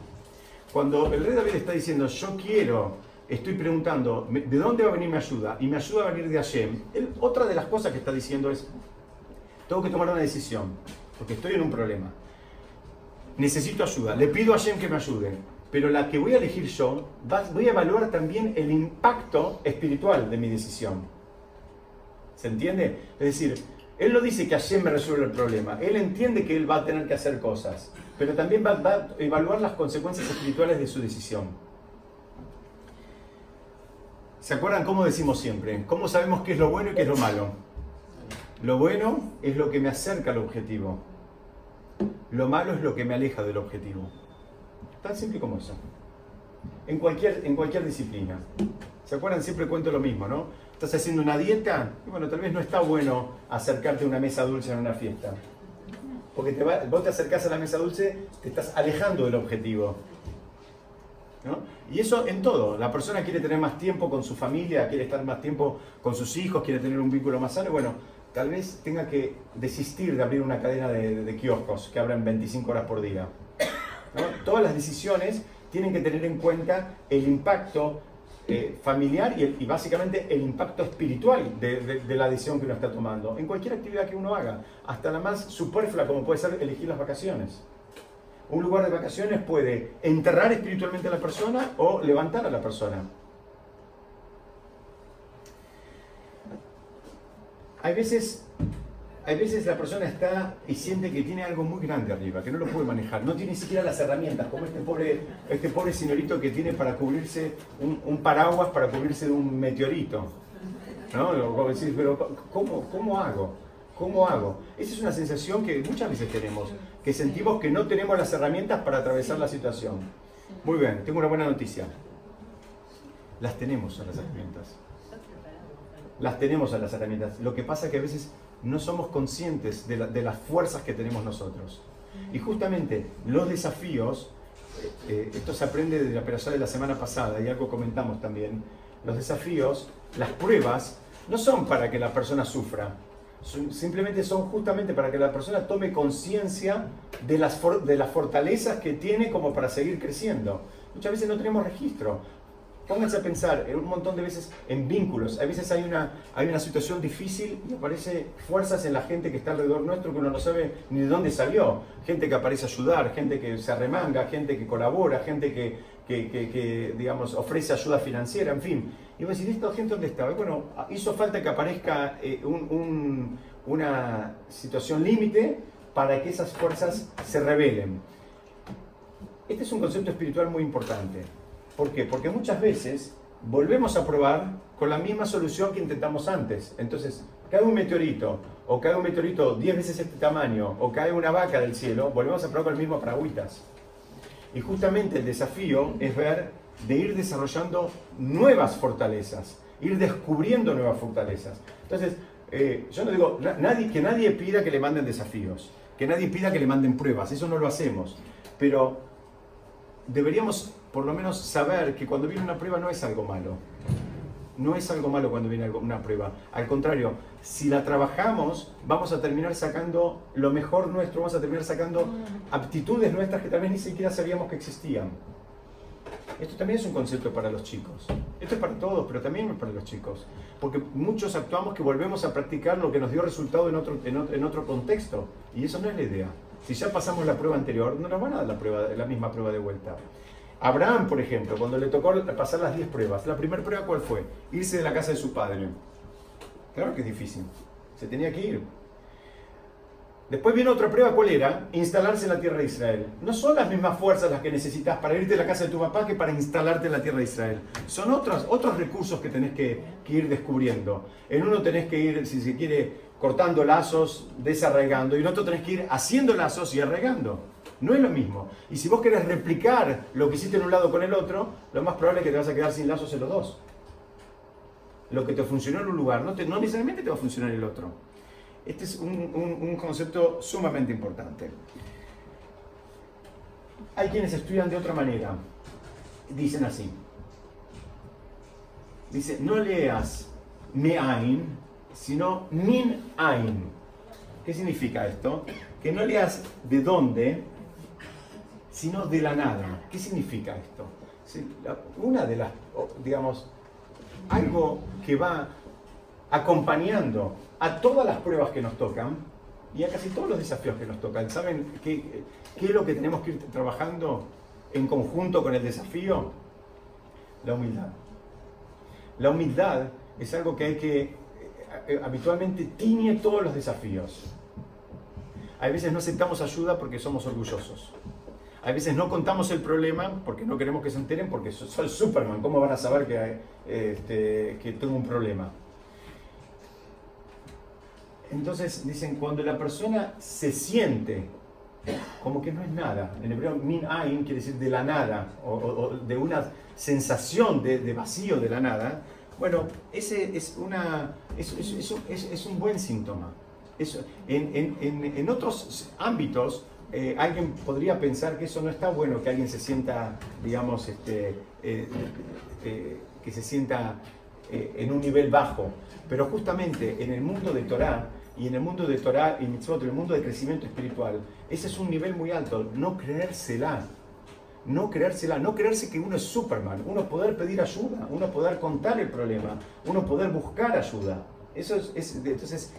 S1: Cuando el rey David está diciendo, yo quiero, estoy preguntando, ¿me- ¿de dónde va a venir mi ayuda? Y mi ayuda a venir de Hashem. Otra de las cosas que está diciendo es, tengo que tomar una decisión, porque estoy en un problema. Necesito ayuda, le pido a Hashem que me ayude, pero la que voy a elegir yo, voy a evaluar también el impacto espiritual de mi decisión. ¿Se entiende? Es decir, él no dice que Hashem me resuelve el problema, él entiende que él va a tener que hacer cosas, pero también va, a evaluar las consecuencias espirituales de su decisión. ¿Se acuerdan cómo decimos siempre? ¿Cómo sabemos qué es lo bueno y qué es lo malo? Lo bueno es lo que me acerca al objetivo. Lo malo es lo que me aleja del objetivo. Tan simple como eso. En cualquier, en cualquier disciplina. ¿Se acuerdan? Siempre cuento lo mismo, ¿no? Estás haciendo una dieta bueno, tal vez no está bueno acercarte a una mesa dulce en una fiesta. Porque te va- vos te acercás a la mesa dulce, te estás alejando del objetivo. ¿no? Y eso en todo. La persona quiere tener más tiempo con su familia, quiere estar más tiempo con sus hijos, quiere tener un vínculo más sano. Bueno, tal vez tenga que desistir de abrir una cadena de, de kioscos que abran 25 horas por día. Todas las decisiones tienen que tener en cuenta el impacto eh, familiar y, básicamente el impacto espiritual de, de- de la decisión que uno está tomando en cualquier actividad que uno haga, hasta la más superflua como puede ser elegir las vacaciones. Un lugar de vacaciones puede enterrar espiritualmente a la persona o levantar a la persona. Hay veces, hay veces la persona está y siente que tiene algo muy grande arriba, que no lo puede manejar, no tiene ni siquiera las herramientas, como este pobre, este pobre señorito que tiene para cubrirse un, un paraguas para cubrirse de un meteorito. ¿No? Decís, pero ¿cómo, ¿cómo hago? ¿Cómo hago? Esa es una sensación que muchas veces tenemos, que sentimos que no tenemos las herramientas para atravesar la situación. Muy bien, tengo una buena noticia. Las tenemos a las herramientas. Las tenemos a las herramientas. Lo que pasa es que a veces no somos conscientes de, la- de las fuerzas que tenemos nosotros. Y justamente los desafíos, eh, eh, esto se aprende de la operación de la semana pasada y algo comentamos también, los desafíos, las pruebas, no son para que la persona sufra, simplemente son justamente para que la persona tome conciencia de las, de las fortalezas que tiene como para seguir creciendo. Muchas veces no tenemos registro. Pónganse a pensar un montón de veces en vínculos. A veces hay una, hay una situación difícil y aparece fuerzas en la gente que está alrededor nuestro que uno no sabe ni de dónde salió. Gente que aparece a ayudar, gente que se arremanga, gente que colabora, gente que, que, que- digamos, ofrece ayuda financiera, en fin. Y vos decís, ¿esta gente dónde estaba? Bueno, hizo falta que aparezca eh, un- un- una situación límite para que esas fuerzas se rebelen. Este es un concepto espiritual muy importante. ¿Por qué? Porque muchas veces volvemos a probar con la misma solución que intentamos antes. Entonces, cae un meteorito, o cae un meteorito 10 veces este tamaño, o cae una vaca del cielo, volvemos a probar con el mismo paraguitas. Y justamente el desafío es ver de ir desarrollando nuevas fortalezas, ir descubriendo nuevas fortalezas. Entonces, eh, yo no digo que nadie pida que le manden desafíos, que nadie pida que le manden pruebas, eso no lo hacemos. Pero deberíamos por lo menos saber que cuando viene una prueba no es algo malo. No es algo malo cuando viene una prueba. Al contrario, si la trabajamos, vamos a terminar sacando lo mejor nuestro, vamos a terminar sacando aptitudes nuestras que tal vez ni siquiera sabíamos que existían. Esto también es un concepto para los chicos. Esto es para todos, pero también es para los chicos. Porque muchos actuamos que volvemos a practicar lo que nos dio resultado en otro, en otro, en otro contexto. Y eso no es la idea. Si ya pasamos la prueba anterior, no nos van a dar la, prueba, la misma prueba de vuelta. Abraham, por ejemplo, cuando le tocó pasar las 10 pruebas, la primera prueba ¿cuál fue? Irse de la casa de su padre. Claro que es difícil. Se tenía que ir. Después viene otra prueba, ¿cuál era? Instalarse en la tierra de Israel. No son las mismas fuerzas las que necesitas para irte de la casa de tu papá que para instalarte en la tierra de Israel. Son otros, otros recursos que tenés que, que ir descubriendo. En uno tenés que ir, si se quiere, cortando lazos, desarraigando, y en otro tenés que ir haciendo lazos y arraigando. No es lo mismo. Y si vos querés replicar lo que hiciste en un lado con el otro, lo más probable es que te vas a quedar sin lazos en los dos. Lo que te funcionó en un lugar no, te- necesariamente te va a funcionar en el otro. Este es un, un- un concepto sumamente importante. Hay quienes estudian de otra manera. Dicen así. Dice, no leas me'ain, sino min ain. ¿Qué significa esto? Que no leas de dónde, sino de la nada. ¿Qué significa esto? Una de las, digamos, algo que va acompañando a todas las pruebas que nos tocan y a casi todos los desafíos que nos tocan. ¿Saben qué, qué es lo que tenemos que ir trabajando en conjunto con el desafío? La humildad. La humildad es algo que hay que, eh, eh, habitualmente tiñe todos los desafíos. A veces no aceptamos ayuda porque somos orgullosos. A veces no contamos el problema porque no queremos que se enteren porque so- soy Superman. ¿Cómo van a saber que, este, que tengo un problema? Entonces dicen, cuando la persona se siente como que no es nada, en hebreo min ain quiere decir de la nada, o, o- de una sensación de, vacío de la nada, bueno, ese es, una, es, es- es un- buen síntoma. En- en- en otros ámbitos, eh, alguien podría pensar que eso no está bueno, que alguien se sienta, digamos, este, eh, eh, que se sienta en un nivel bajo. Pero justamente en el mundo de Torah y en el mundo de Torah y mitzvot, en el mundo de crecimiento espiritual, ese es un nivel muy alto, no creérsela. No creérsela, no creerse que uno es Superman, uno poder pedir ayuda, uno poder contar el problema, uno poder buscar ayuda. Eso es, es- entonces,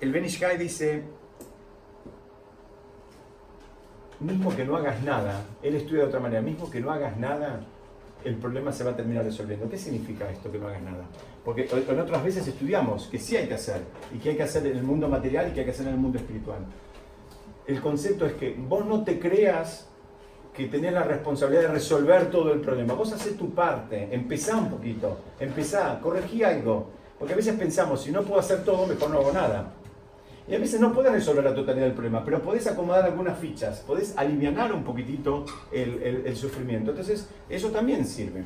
S1: el Ben Ish Chai dice, mismo que no hagas nada, él estudia de otra manera, mismo que no hagas nada, el problema se va a terminar resolviendo. ¿Qué significa esto que no hagas nada? Porque en otras veces estudiamos que sí hay que hacer, y que hay que hacer en el mundo material y que hay que hacer en el mundo espiritual. El concepto es que vos no te creas que tenés la responsabilidad de resolver todo el problema. Vos haces tu parte, empezá un poquito, empezá, corregí algo. Porque a veces pensamos, si no puedo hacer todo, mejor no hago nada. Y a veces no podés resolver la totalidad del problema, pero podés acomodar algunas fichas, podés aliviar un poquitito el, sufrimiento. Entonces, eso también sirve.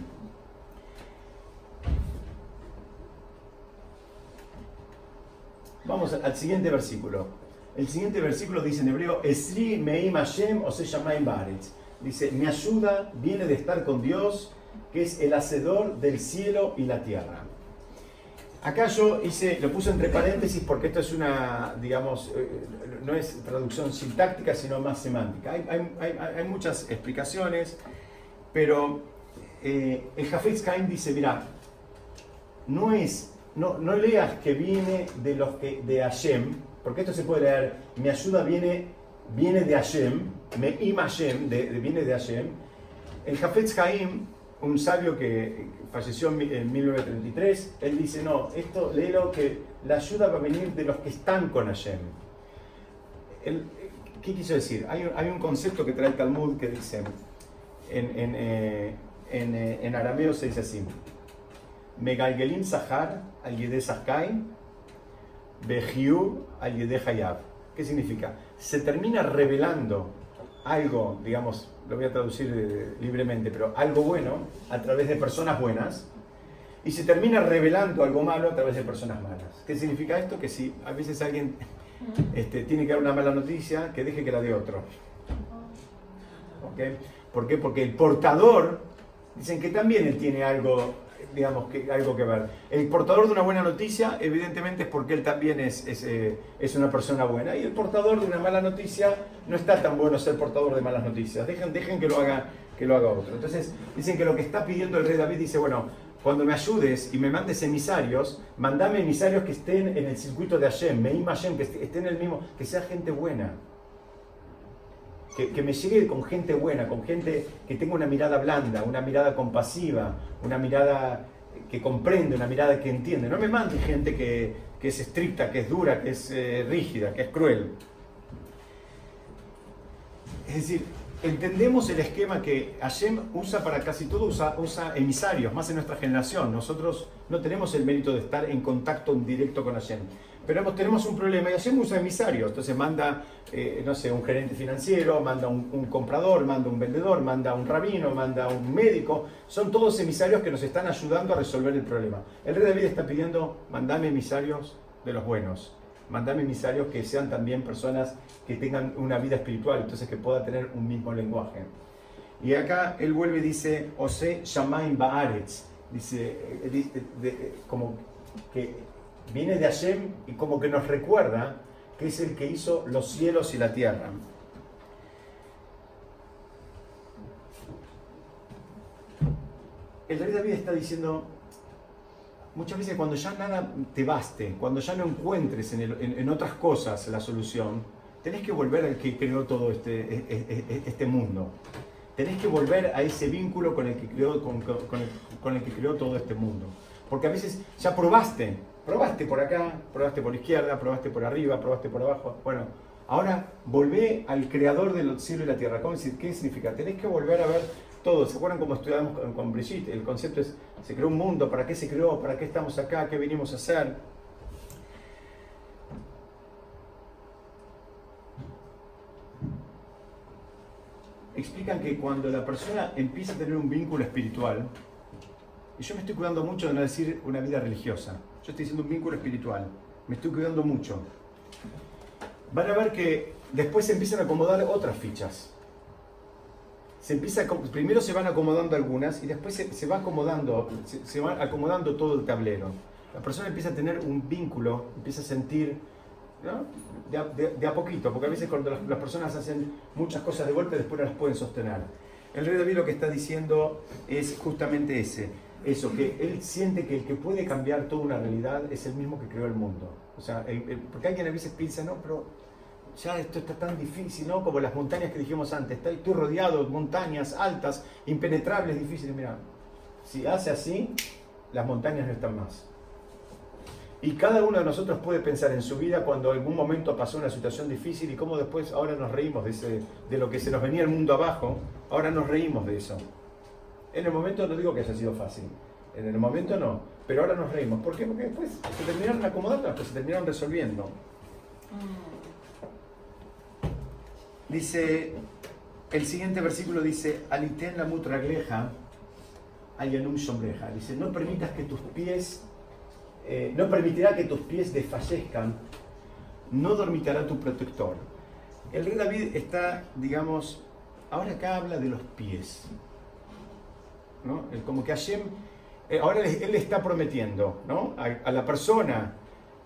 S1: Vamos al siguiente versículo. El siguiente versículo dice en hebreo, Esri meim Hashem o se llamaim Baaretz. Dice, mi ayuda viene de estar con Dios, que es el hacedor del cielo y la tierra. Acá yo lo puse entre paréntesis porque esto es una, digamos, eh, no es traducción sintáctica, sino más semántica. Hay, muchas explicaciones, pero eh, el Jafetz Haim dice, mira, no es, no, no leas que viene de los que, de Hashem, porque esto se puede leer, mi ayuda viene, viene de Hashem, me im Hashem, de- viene de Hashem. El Jafetz Haim, un sabio que falleció en mi- en 1933, él dice, no, esto léelo que la ayuda va a venir de los que están con Hashem. ¿Qué quiso decir? Hay, un- hay un concepto que trae el Talmud que dice, en, en, eh, en, eh, en arameo se dice así, Megalgelim Sahar al Yedeh Sahkai, Bejiu al Yedeh Hayab. ¿Qué significa? Se termina revelando algo, digamos, lo voy a traducir eh, libremente, pero algo bueno a través de personas buenas y se termina revelando algo malo a través de personas malas. ¿Qué significa esto? Que si a veces alguien este, tiene que dar una mala noticia, que deje que la dé otro. ¿Ok? ¿Por qué? Porque el portador, dicen que también él tiene algo, digamos, que, algo que ver. El portador de una buena noticia, evidentemente es porque él también es, es, eh, es una persona buena. Y el portador de una mala noticia, no está tan bueno ser portador de malas noticias. Dejen, dejen que, lo haga, que lo haga otro. Entonces, dicen que lo que está pidiendo el rey David, dice, bueno, cuando me ayudes y me mandes emisarios, mandame emisarios que estén en el circuito de Hashem, Meim Hashem, que est- estén en el mismo, que sea gente buena. Que, que me llegue con gente buena, con gente que tenga una mirada blanda, una mirada compasiva, una mirada que comprende, una mirada que entiende. No me mande gente que, que es estricta, que es dura, que es eh, rígida, que es cruel. Es decir, entendemos el esquema que Hashem usa para casi todo, usa, usa emisarios, más en nuestra generación. Nosotros no tenemos el mérito de estar en contacto en directo con Hashem. Pero tenemos un problema y Hashem usa emisarios. Entonces manda, eh, no sé, un gerente financiero, manda un, un comprador, manda un vendedor, manda un rabino, manda un médico. Son todos emisarios que nos están ayudando a resolver el problema. El rey David está pidiendo, mandame emisarios de los buenos. Mandame emisarios que sean también personas que tengan una vida espiritual, entonces que pueda tener un mismo lenguaje. Y acá él vuelve y dice, Ose Shamaim Baaretz, dice, eh, di- de- de- como que viene de Hashem y como que nos recuerda que es el que hizo los cielos y la tierra. El rey David está diciendo, muchas veces cuando ya nada te baste, cuando ya no encuentres en, otras cosas la solución, tenés que volver al que creó todo este, e- e- e- este mundo. Tenés que volver a ese vínculo con el que creó todo este mundo. Porque a veces ya probaste, probaste por acá, probaste por izquierda, probaste por arriba, probaste por abajo. Bueno, ahora volvé al creador del cielo y la tierra. ¿Cómo? ¿Qué significa? Tenés que volver a ver todo. ¿Se acuerdan cómo estudiamos con Brigitte? El concepto es, se creó un mundo, ¿para qué se creó? ¿Para qué estamos acá? ¿Qué vinimos a hacer? Explican que cuando la persona empieza a tener un vínculo espiritual, y yo me estoy cuidando mucho de no decir una vida religiosa, yo estoy diciendo un vínculo espiritual, me estoy cuidando mucho, van a ver que después se empiezan a acomodar otras fichas. Se empieza primero se van acomodando algunas y después se, va acomodando, se, va acomodando todo el tablero. La persona empieza a tener un vínculo, empieza a sentir de a poquito, porque a veces cuando las, las personas hacen muchas cosas de golpe después no las pueden sostener. El rey David lo que está diciendo es justamente ese, eso, que él siente que el que puede cambiar toda una realidad es el mismo que creó el mundo. O sea, el- el- porque alguien a veces piensa, no, pero ya esto está tan difícil, ¿no? Como las montañas que dijimos antes, estoy, estoy rodeado de montañas altas, impenetrables, difíciles. Mira, si hace así, las montañas no están más. Y cada uno de nosotros puede pensar en su vida cuando algún momento pasó una situación difícil y cómo después ahora nos reímos de, ese, de lo que se nos venía el mundo abajo, ahora nos reímos de eso. En el momento no digo que haya sido fácil, en el momento no, pero ahora nos reímos. ¿Por qué? Porque después se terminaron acomodando, pues se terminaron resolviendo. Dice, el siguiente versículo dice, Aliten la mutragleja, ayanum sombreja. Dice, no permitas que tus pies, eh, no permitirá que tus pies desfallezcan, no dormitará tu protector. El rey David está, digamos, ahora acá habla de los pies. ¿No? Como que Hashem eh, ahora él, él está prometiendo ¿no? a, a la persona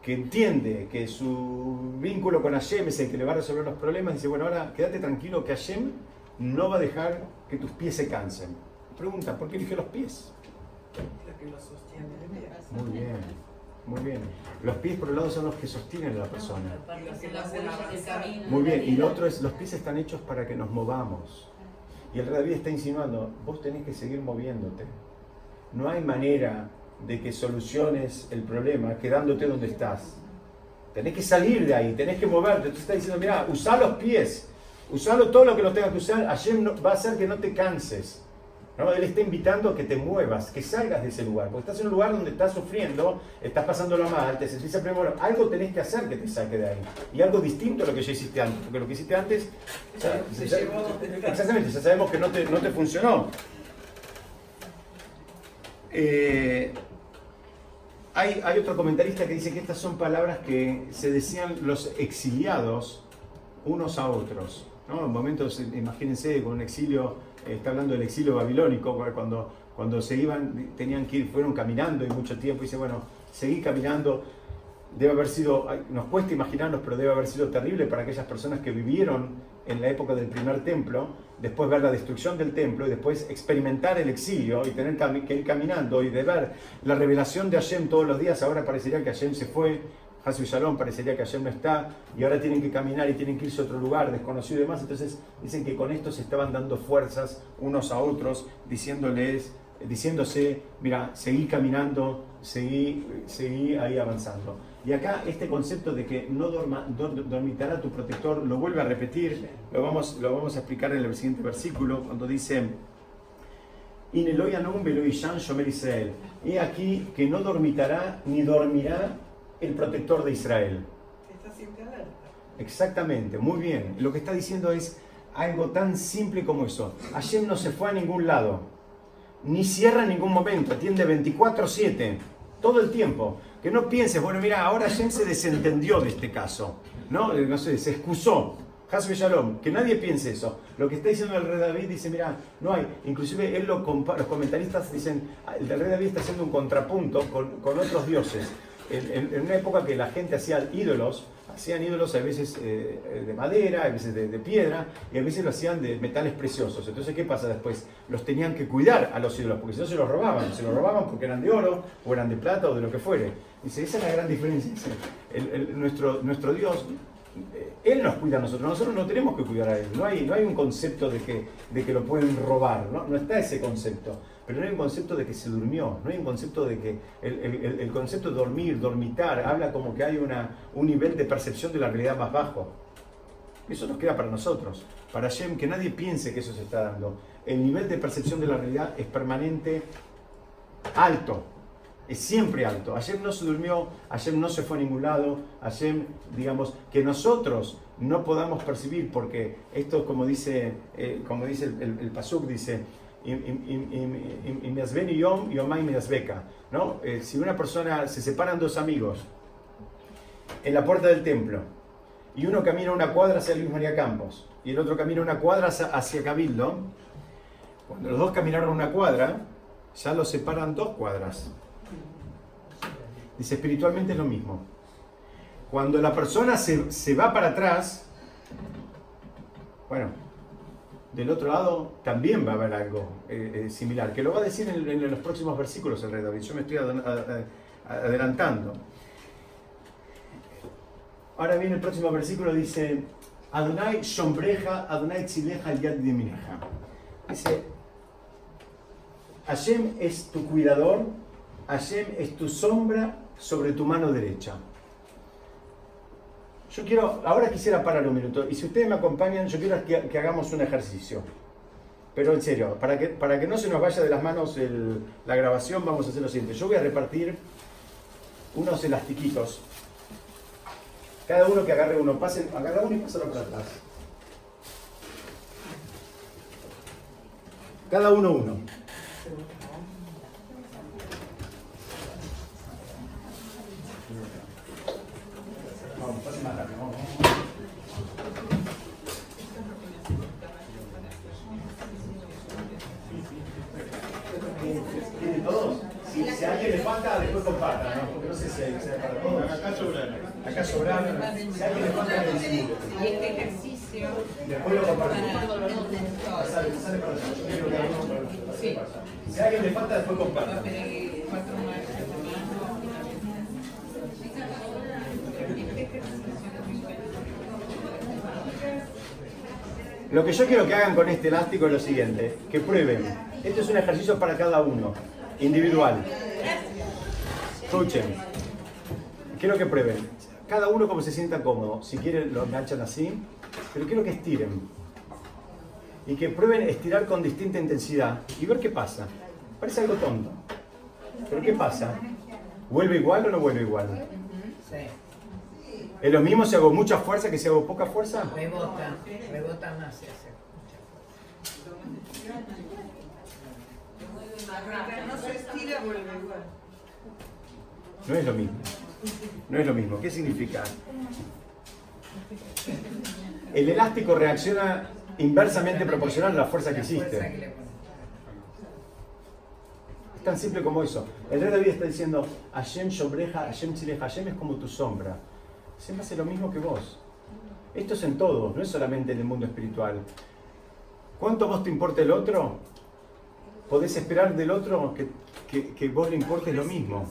S1: que entiende que su vínculo con Hashem es el que le va a resolver los problemas, dice, bueno, ahora quédate tranquilo que Hashem no va a dejar que tus pies se cansen. Pregunta, ¿por qué eligió los pies?
S3: Lo que lo sostiene.
S1: Muy bien, muy bien. Los pies por un lado son los que sostienen a la persona.
S3: Los.
S1: Muy bien, y lo otro es, los pies están hechos para que nos movamos. Y el David está insinuando, vos tenés que seguir moviéndote. No hay manera de que soluciones el problema quedándote donde estás. Tenés que salir de ahí, tenés que moverte. Tú estás diciendo, mira, usá los pies, usalo todo lo que lo tengas que usar, Hashem va a hacer que no te canses. ¿No? Él está invitando a que te muevas, que salgas de ese lugar, porque estás en un lugar donde estás sufriendo, estás pasándolo mal, te sentís bueno, algo tenés que hacer que te saque de ahí. Y algo distinto a lo que ya hiciste antes, porque lo que hiciste antes, ya-
S3: Se
S1: ya-
S3: llevó-
S1: exactamente, ya sabemos que no te, no te funcionó. Eh, hay, hay otro comentarista que dice que estas son palabras que se decían los exiliados unos a otros. ¿No? En momentos, imagínense, con un exilio, eh, está hablando del exilio babilónico, cuando, cuando se iban, tenían que ir, fueron caminando y mucho tiempo, y dice, bueno, seguí caminando, debe haber sido, nos cuesta imaginarnos, pero debe haber sido terrible para aquellas personas que vivieron en la época del primer templo, después ver la destrucción del templo y después experimentar el exilio y tener que ir caminando y de ver la revelación de Hashem todos los días, ahora parecería que Hashem se fue, Hasu Shalom parecería que Hashem no está y ahora tienen que caminar y tienen que irse a otro lugar desconocido y demás, entonces dicen que con esto se estaban dando fuerzas unos a otros, diciéndoles, diciéndose, mira, seguí caminando, seguí, seguí ahí avanzando. Y acá este concepto de que no dorma- dor- dormitará tu protector lo vuelve a repetir, lo vamos, lo vamos a explicar en el siguiente versículo, cuando dice, "In Eloi Anum velo Ishan Shomer Israel. He aquí que no dormitará ni dormirá el protector de Israel.
S3: Está siempre alerta.
S1: Exactamente, muy bien. Lo que está diciendo es algo tan simple como eso. Hashem no se fue a ningún lado, ni cierra en ningún momento, atiende 24/7, todo el tiempo. Que no pienses, bueno, mira, ahora Hashem se desentendió de este caso, ¿no? Eh, No sé, se excusó. Hasbe Shalom, que nadie piense eso. Lo que está diciendo el rey David dice, mira, no hay, inclusive él lo los comentaristas dicen, "Ah, el rey David está haciendo un contrapunto con, con otros dioses. En, una época que la gente hacía ídolos, hacían ídolos a veces eh, eh, de madera, a veces de, piedra, y a veces lo hacían de metales preciosos. Entonces, ¿qué pasa después? Los tenían que cuidar a los ídolos, porque si no se los robaban. Se los robaban porque eran de oro, o eran de plata, o de lo que fuere. Dice, esa es la gran diferencia. Nuestro, nuestro Dios, Él nos cuida a nosotros, nosotros no tenemos que cuidar a Él. No hay, no hay un concepto de que, de que lo pueden robar, ¿no? no está ese concepto. Pero no hay un concepto de que se durmió, no hay un concepto de que el, el- el- concepto de dormir, dormitar, habla como que hay una, un nivel de percepción de la realidad más bajo. Eso nos queda para nosotros. Para Shem, que nadie piense que eso se está dando. El nivel de percepción de la realidad es permanente, alto. Es siempre alto. Hashem no se durmió, Hashem no se fue a ningún lado, Hashem, digamos, que nosotros no podamos percibir, porque esto, como dice, eh, como dice el, el, el Pasuk, dice, ¿no? Si una persona, se separan dos amigos en la puerta del templo, y uno camina una cuadra hacia Luis María Campos, y el otro camina una cuadra hacia Cabildo, cuando los dos caminaron una cuadra, ya los separan dos cuadras. Dice, espiritualmente es lo mismo. Cuando la persona se, se va para atrás, bueno, del otro lado también va a haber algo eh, eh, similar, que lo va a decir en, los próximos versículos el rey David. Yo me estoy adelantando. Ahora viene el próximo versículo, dice, Adonai shombreja, Adonai tzileja yad dimineja. Dice, Hashem es tu cuidador, Hashem es tu sombra sobre tu mano derecha. Yo quiero, ahora quisiera parar un minuto, y si ustedes me acompañan, yo quiero que, que hagamos un ejercicio. Pero en serio, para que, para que no se nos vaya de las manos la grabación, vamos a hacer lo siguiente. Yo voy a repartir unos elastiquitos. Cada uno que agarre uno, pasen, agarra uno y pásalo para atrás. Cada uno uno. Vamos, pasen más rápido, vamos, vamos. ¿Tienen todos? Sí, después compartan, ¿no? Porque no sé si hay, si hay para todos. Acá sobraron. Acá sobraron. Si a alguien le falta.
S2: Y este ejercicio
S1: Después lo compartimos.
S2: para
S1: Sale, sale. Yo quiero que. Si a alguien le falta, después compartan.
S2: cuatro marcas de mano. Este ejercicio
S1: Lo que yo quiero que hagan con este elástico es lo siguiente, que prueben. Este es un ejercicio para cada uno, individual. Escuchen. Quiero que prueben. Cada uno como se sienta cómodo. Si quieren lo enganchan así, pero quiero que estiren. Y que prueben estirar con distinta intensidad y ver qué pasa. Parece algo tonto. Pero ¿qué pasa? ¿Vuelve igual o no vuelve igual?
S2: Sí.
S1: ¿Es lo mismo si hago mucha fuerza que si hago poca fuerza?
S2: Rebota, rebota más se hace.
S3: No
S1: es lo mismo. No es lo mismo. ¿Qué significa? El elástico reacciona inversamente proporcional a la fuerza que
S2: pones.
S1: Es tan simple como eso. El rey David está diciendo, Hashem Shobreja, Hashem Tzilej, Hashem es como tu sombra. Hashem hace lo mismo que vos. Esto es en todo, no es solamente en el mundo espiritual. ¿Cuánto vos te importa el otro? Podés esperar del otro que, que, vos le importes lo mismo.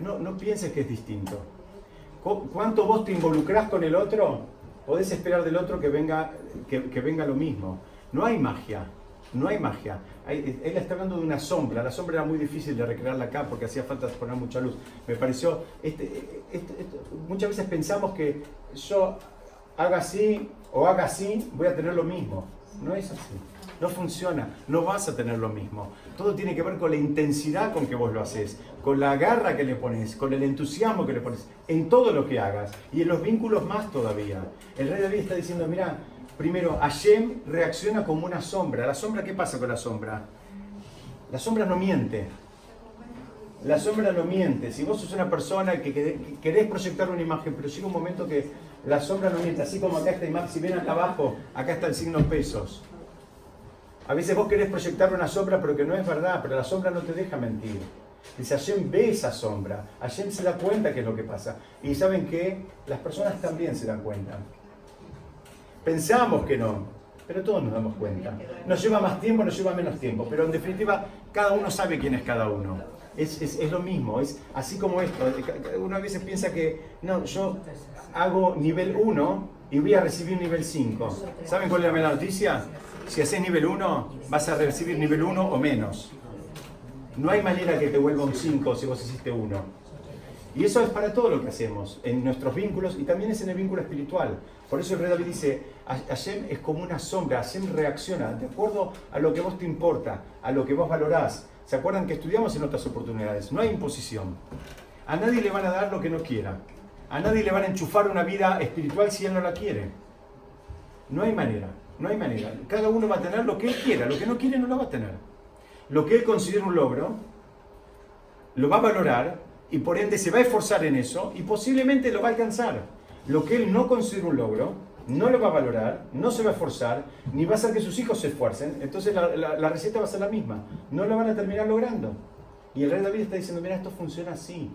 S1: No, no pienses que es distinto. Cu- ¿Cuánto vos te involucrás con el otro? Podés esperar del otro que venga, que, que venga lo mismo. No hay magia, no hay magia. Hay- él está hablando de una sombra. La sombra era muy difícil de recrearla acá porque hacía falta poner mucha luz. Me pareció, este, este- este- muchas veces pensamos que yo haga así o haga así, voy a tener lo mismo. No es así. No funciona. No vas a tener lo mismo. Todo tiene que ver con la intensidad con que vos lo haces, con la garra que le pones, con el entusiasmo que le pones, en todo lo que hagas y en los vínculos más todavía. El rey David está diciendo, mira, primero, Hashem reacciona como una sombra. ¿La sombra qué pasa con la sombra? La sombra no miente. La sombra no miente. Si vos sos una persona que querés, que proyectar una imagen, pero llega un momento que la sombra no miente. Así como acá esta imagen, si ven acá abajo, acá está el signo pesos. A veces vos querés proyectar una sombra, pero que no es verdad, pero la sombra no te deja mentir. Dice, Hashem ve esa sombra, Hashem se da cuenta qué es lo que pasa. Y saben que las personas también se dan cuenta. Pensamos que no, pero todos nos damos cuenta. Nos lleva más tiempo, nos lleva menos tiempo, pero en definitiva cada uno sabe quién es cada uno. Es, es- es lo mismo, es así como esto. Uno a veces piensa que, no, yo hago nivel 1 y voy a recibir nivel 5. ¿Saben cuál es la mala noticia? Si haces nivel 1, vas a recibir nivel 1 o menos. No hay manera que te vuelva un 5 si vos hiciste 1. Y eso es para todo lo que hacemos, en nuestros vínculos y también es en el vínculo espiritual. Por eso el rey David dice, "Ha- Hashem es como una sombra, Hashem reacciona de acuerdo a lo que vos te importa, a lo que vos valorás. ¿Se acuerdan que estudiamos en otras oportunidades? No hay imposición. A nadie le van a dar lo que no quiera. A nadie le van a enchufar una vida espiritual si él no la quiere. No hay manera, no hay manera. Cada uno va a tener lo que él quiera, lo que no quiere no lo va a tener. Lo que él considera un logro, lo va a valorar y por ende se va a esforzar en eso y posiblemente lo va a alcanzar. Lo que él no considera un logro, no lo va a valorar, no se va a esforzar, ni va a hacer que sus hijos se esfuercen, entonces la, la- la receta va a ser la misma. No lo van a terminar logrando. Y el rey David está diciendo, mira, esto funciona así.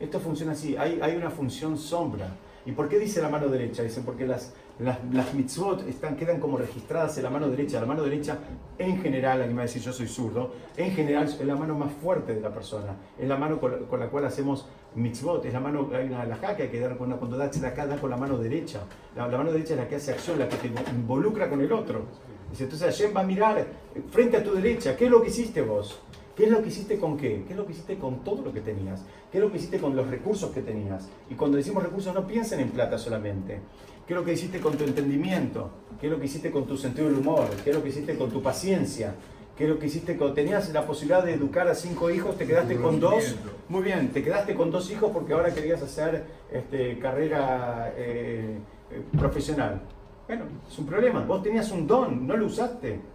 S1: Esto funciona así. Hay, hay una función sombra. ¿Y por qué dice la mano derecha? Dicen porque las, las, las mitzvot están, quedan como registradas en la mano derecha. La mano derecha, en general, alguien va a decir yo soy zurdo, en general es la mano más fuerte de la persona. Es la mano con con la cual hacemos mitzvot. Es la mano, hay una que hay que dar con una, cuando da acá, da con la mano derecha. La, la mano derecha es la que hace acción, la que te involucra con el otro. Entonces Hashem va a mirar frente a tu derecha, ¿qué es lo que hiciste vos? ¿Qué es lo que hiciste con qué? ¿Qué es lo que hiciste con todo lo que tenías? ¿Qué es lo que hiciste con los recursos que tenías? Y cuando decimos recursos no piensen en plata solamente. ¿Qué es lo que hiciste con tu entendimiento? ¿Qué es lo que hiciste con tu sentido del humor? ¿Qué es lo que hiciste con tu paciencia? ¿Qué es lo que hiciste cuando tenías la posibilidad de educar a cinco hijos? ¿Te quedaste con dos? Muy bien, te quedaste con dos hijos porque ahora querías hacer este, carrera eh, eh, profesional. Bueno, es un problema. Vos tenías un don, no lo usaste.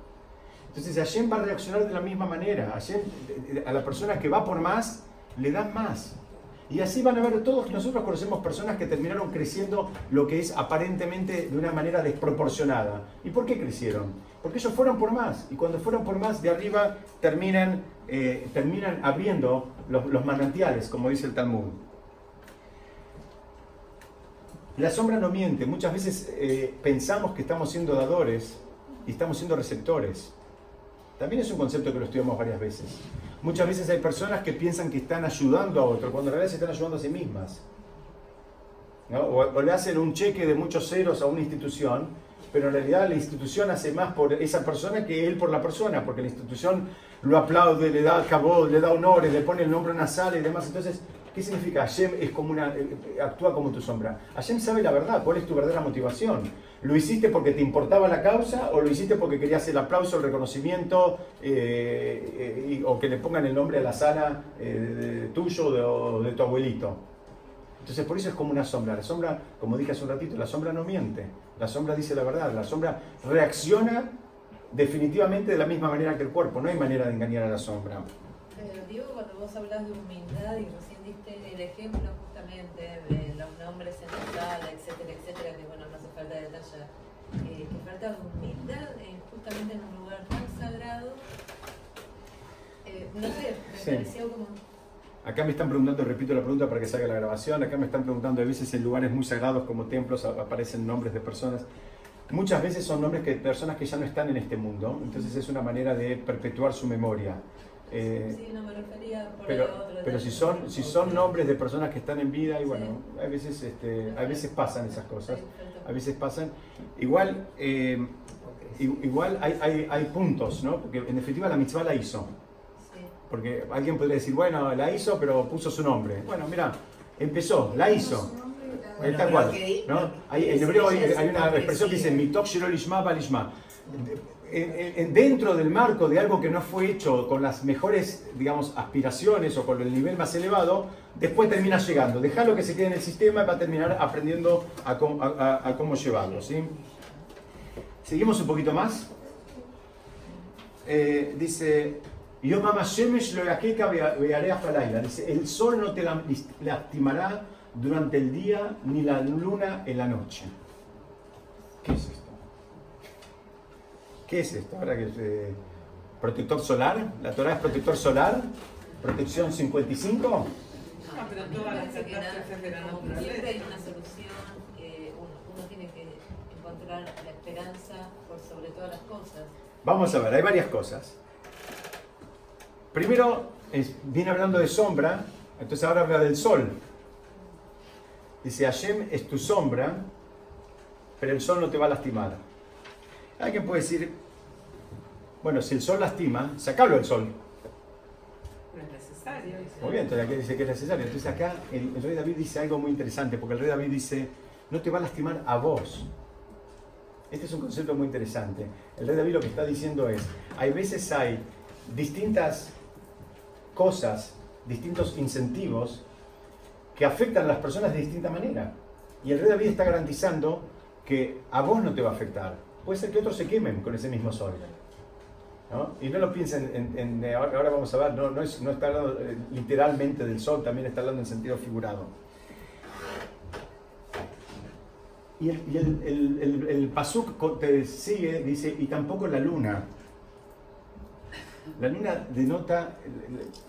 S1: Entonces Hashem va a reaccionar de la misma manera. Hashem, a la persona que va por más, le dan más. Y así van a ver todos, nosotros conocemos personas que terminaron creciendo lo que es aparentemente de una manera desproporcionada. ¿Y por qué crecieron? Porque ellos fueron por más. Y cuando fueron por más, de arriba terminan, eh, terminan abriendo los, manantiales, como dice el Talmud. La sombra no miente. Muchas veces eh, pensamos que estamos siendo dadores y estamos siendo receptores. También es un concepto que lo estudiamos varias veces. Muchas veces hay personas que piensan que están ayudando a otro, cuando en realidad se están ayudando a sí mismas. ¿no? O, o le hacen un cheque de muchos ceros a una institución, pero en realidad la institución hace más por esa persona que él por la persona, porque la institución lo aplaude, le da cabot, le da honores, le pone el nombre en sala y demás. Entonces, ¿qué significa? Hashem es como una, eh, actúa como tu sombra. Hashem sabe la verdad, cuál es tu verdadera motivación. ¿Lo hiciste porque te importaba la causa o lo hiciste porque querías el aplauso, el reconocimiento eh, eh, o que le pongan el nombre a la sala eh, tuyo o de tu abuelito? Entonces por eso es como una sombra. La sombra, como dije hace un ratito, la sombra no miente. La sombra dice la verdad. La sombra reacciona definitivamente de la misma manera que el cuerpo. No hay manera de engañar a la sombra.
S5: Pero digo, cuando vos hablas de humildad y recién diste el ejemplo justamente de los nombres en la sala, etcétera, etcétera, que bueno, no hace falta detallar, eh, que falta humildad eh, justamente en un lugar tan sagrado. Eh, no sé, me
S1: Sí.
S5: pareció como.
S1: Acá me están preguntando, repito la pregunta para que salga la grabación, acá me están preguntando, a veces en lugares muy sagrados como templos aparecen nombres de personas. Muchas veces son nombres que personas que ya no están en este mundo, entonces es una manera de perpetuar su memoria. Eh,
S5: sí, no me refería por
S1: pero,
S5: otro.
S1: pero si son, si son nombres de personas que están en vida, y bueno, a veces, este, a veces pasan esas cosas,
S5: Sí,
S1: a veces pasan. Igual, eh, igual hay, hay, hay puntos, ¿no? Porque en definitiva la mitzvah la hizo.
S5: Sí.
S1: Porque alguien podría decir, bueno, la hizo, pero puso su nombre. Bueno, mira, empezó, la hizo.
S2: Bueno,
S1: tal
S2: pero
S1: cual.
S2: que
S1: ¿no? Hay- en hebreo hay, una expresión que dice, mitok shelo lishma ba lishma". En- en- en- Dentro del marco de algo que no fue hecho con las mejores, digamos, aspiraciones o con el nivel más elevado, después termina llegando. Déjalo que se quede en el sistema y va a terminar aprendiendo a, a- a- cómo llevarlo. ¿sí? Seguimos un poquito más. Eh, dice, Yom HaMashemesh lo yaqueca vearea palaila. Dice, el sol no te la- lastimará durante el día ni la luna en la noche. ¿Qué es esto? ¿Qué es esto? Ahora que es, eh, protector solar, la Torah es protector solar, protección 55.
S3: Ah, pero todas las catástrofes de la
S5: siempre hay una solución, eh, uno, uno tiene que encontrar la esperanza por sobre todas las cosas.
S1: Vamos a ver, hay varias cosas. Primero, es- viene hablando de sombra, entonces ahora habla del sol. Dice, Hashem es tu sombra, pero el sol no te va a lastimar. Alguien puede decir, bueno, si el sol lastima, sacalo del sol.
S3: No es necesario.
S1: Muy bien, entonces aquí dice que es necesario. Entonces acá el, el rey David dice algo muy interesante, porque el rey David dice, no te va a lastimar a vos. Este es un concepto muy interesante. El rey David lo que está diciendo es, hay veces hay distintas cosas, distintos incentivos que afectan a las personas de distinta manera. Y el rey David está garantizando que a vos no te va a afectar. Puede ser que otros se quemen con ese mismo sol. ¿no? Y no lo piensen en, ahora vamos a ver, no, no, es- no está hablando eh, literalmente del sol, también está hablando en sentido figurado. Y el, y el, el, pasuk te sigue, dice, y tampoco la luna. La luna denota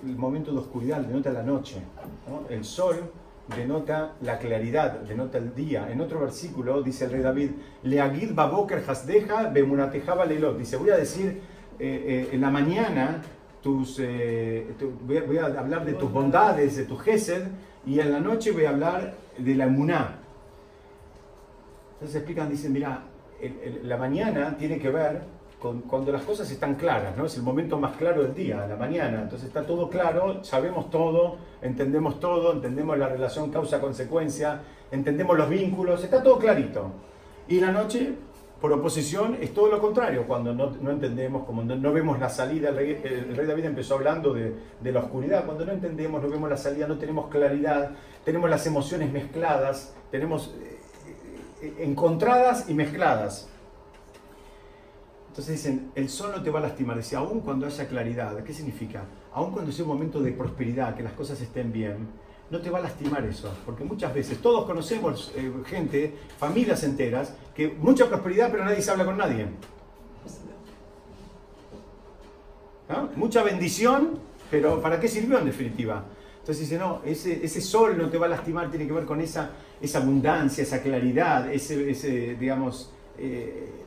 S1: el, momento de oscuridad, denota la noche. ¿no? El sol denota la claridad, denota el día. En otro versículo dice el rey David, Leagid baboker hasdeja bemunatejaba leilot. Dice, voy a decir eh, eh, en la mañana tus, eh, voy, a, hablar de tus bondades, de tu gesed, y en la noche voy a hablar de la emuná. Entonces explican, dicen, mira, la mañana tiene que ver cuando las cosas están claras, ¿no? Es el momento más claro del día, la mañana. Entonces está todo claro, sabemos todo, entendemos todo, entendemos la relación causa-consecuencia, entendemos los vínculos, está todo clarito. Y la noche, por oposición, es todo lo contrario, cuando no, entendemos, como no, vemos la salida. El rey, el rey David empezó hablando de, de la oscuridad, cuando no entendemos, no vemos la salida, no tenemos claridad, tenemos las emociones mezcladas, tenemos eh, eh, encontradas y mezcladas. Entonces dicen, el sol no te va a lastimar, dice, aún cuando haya claridad, ¿qué significa? Aún cuando sea un momento de prosperidad, que las cosas estén bien, no te va a lastimar eso, porque muchas veces todos conocemos eh, gente, familias enteras, que mucha prosperidad pero nadie se habla con nadie. ¿No? Mucha bendición, pero ¿para qué sirvió en definitiva? Entonces dice, no, ese, sol no te va a lastimar, tiene que ver con esa, abundancia, esa claridad, ese, ese digamos, eh,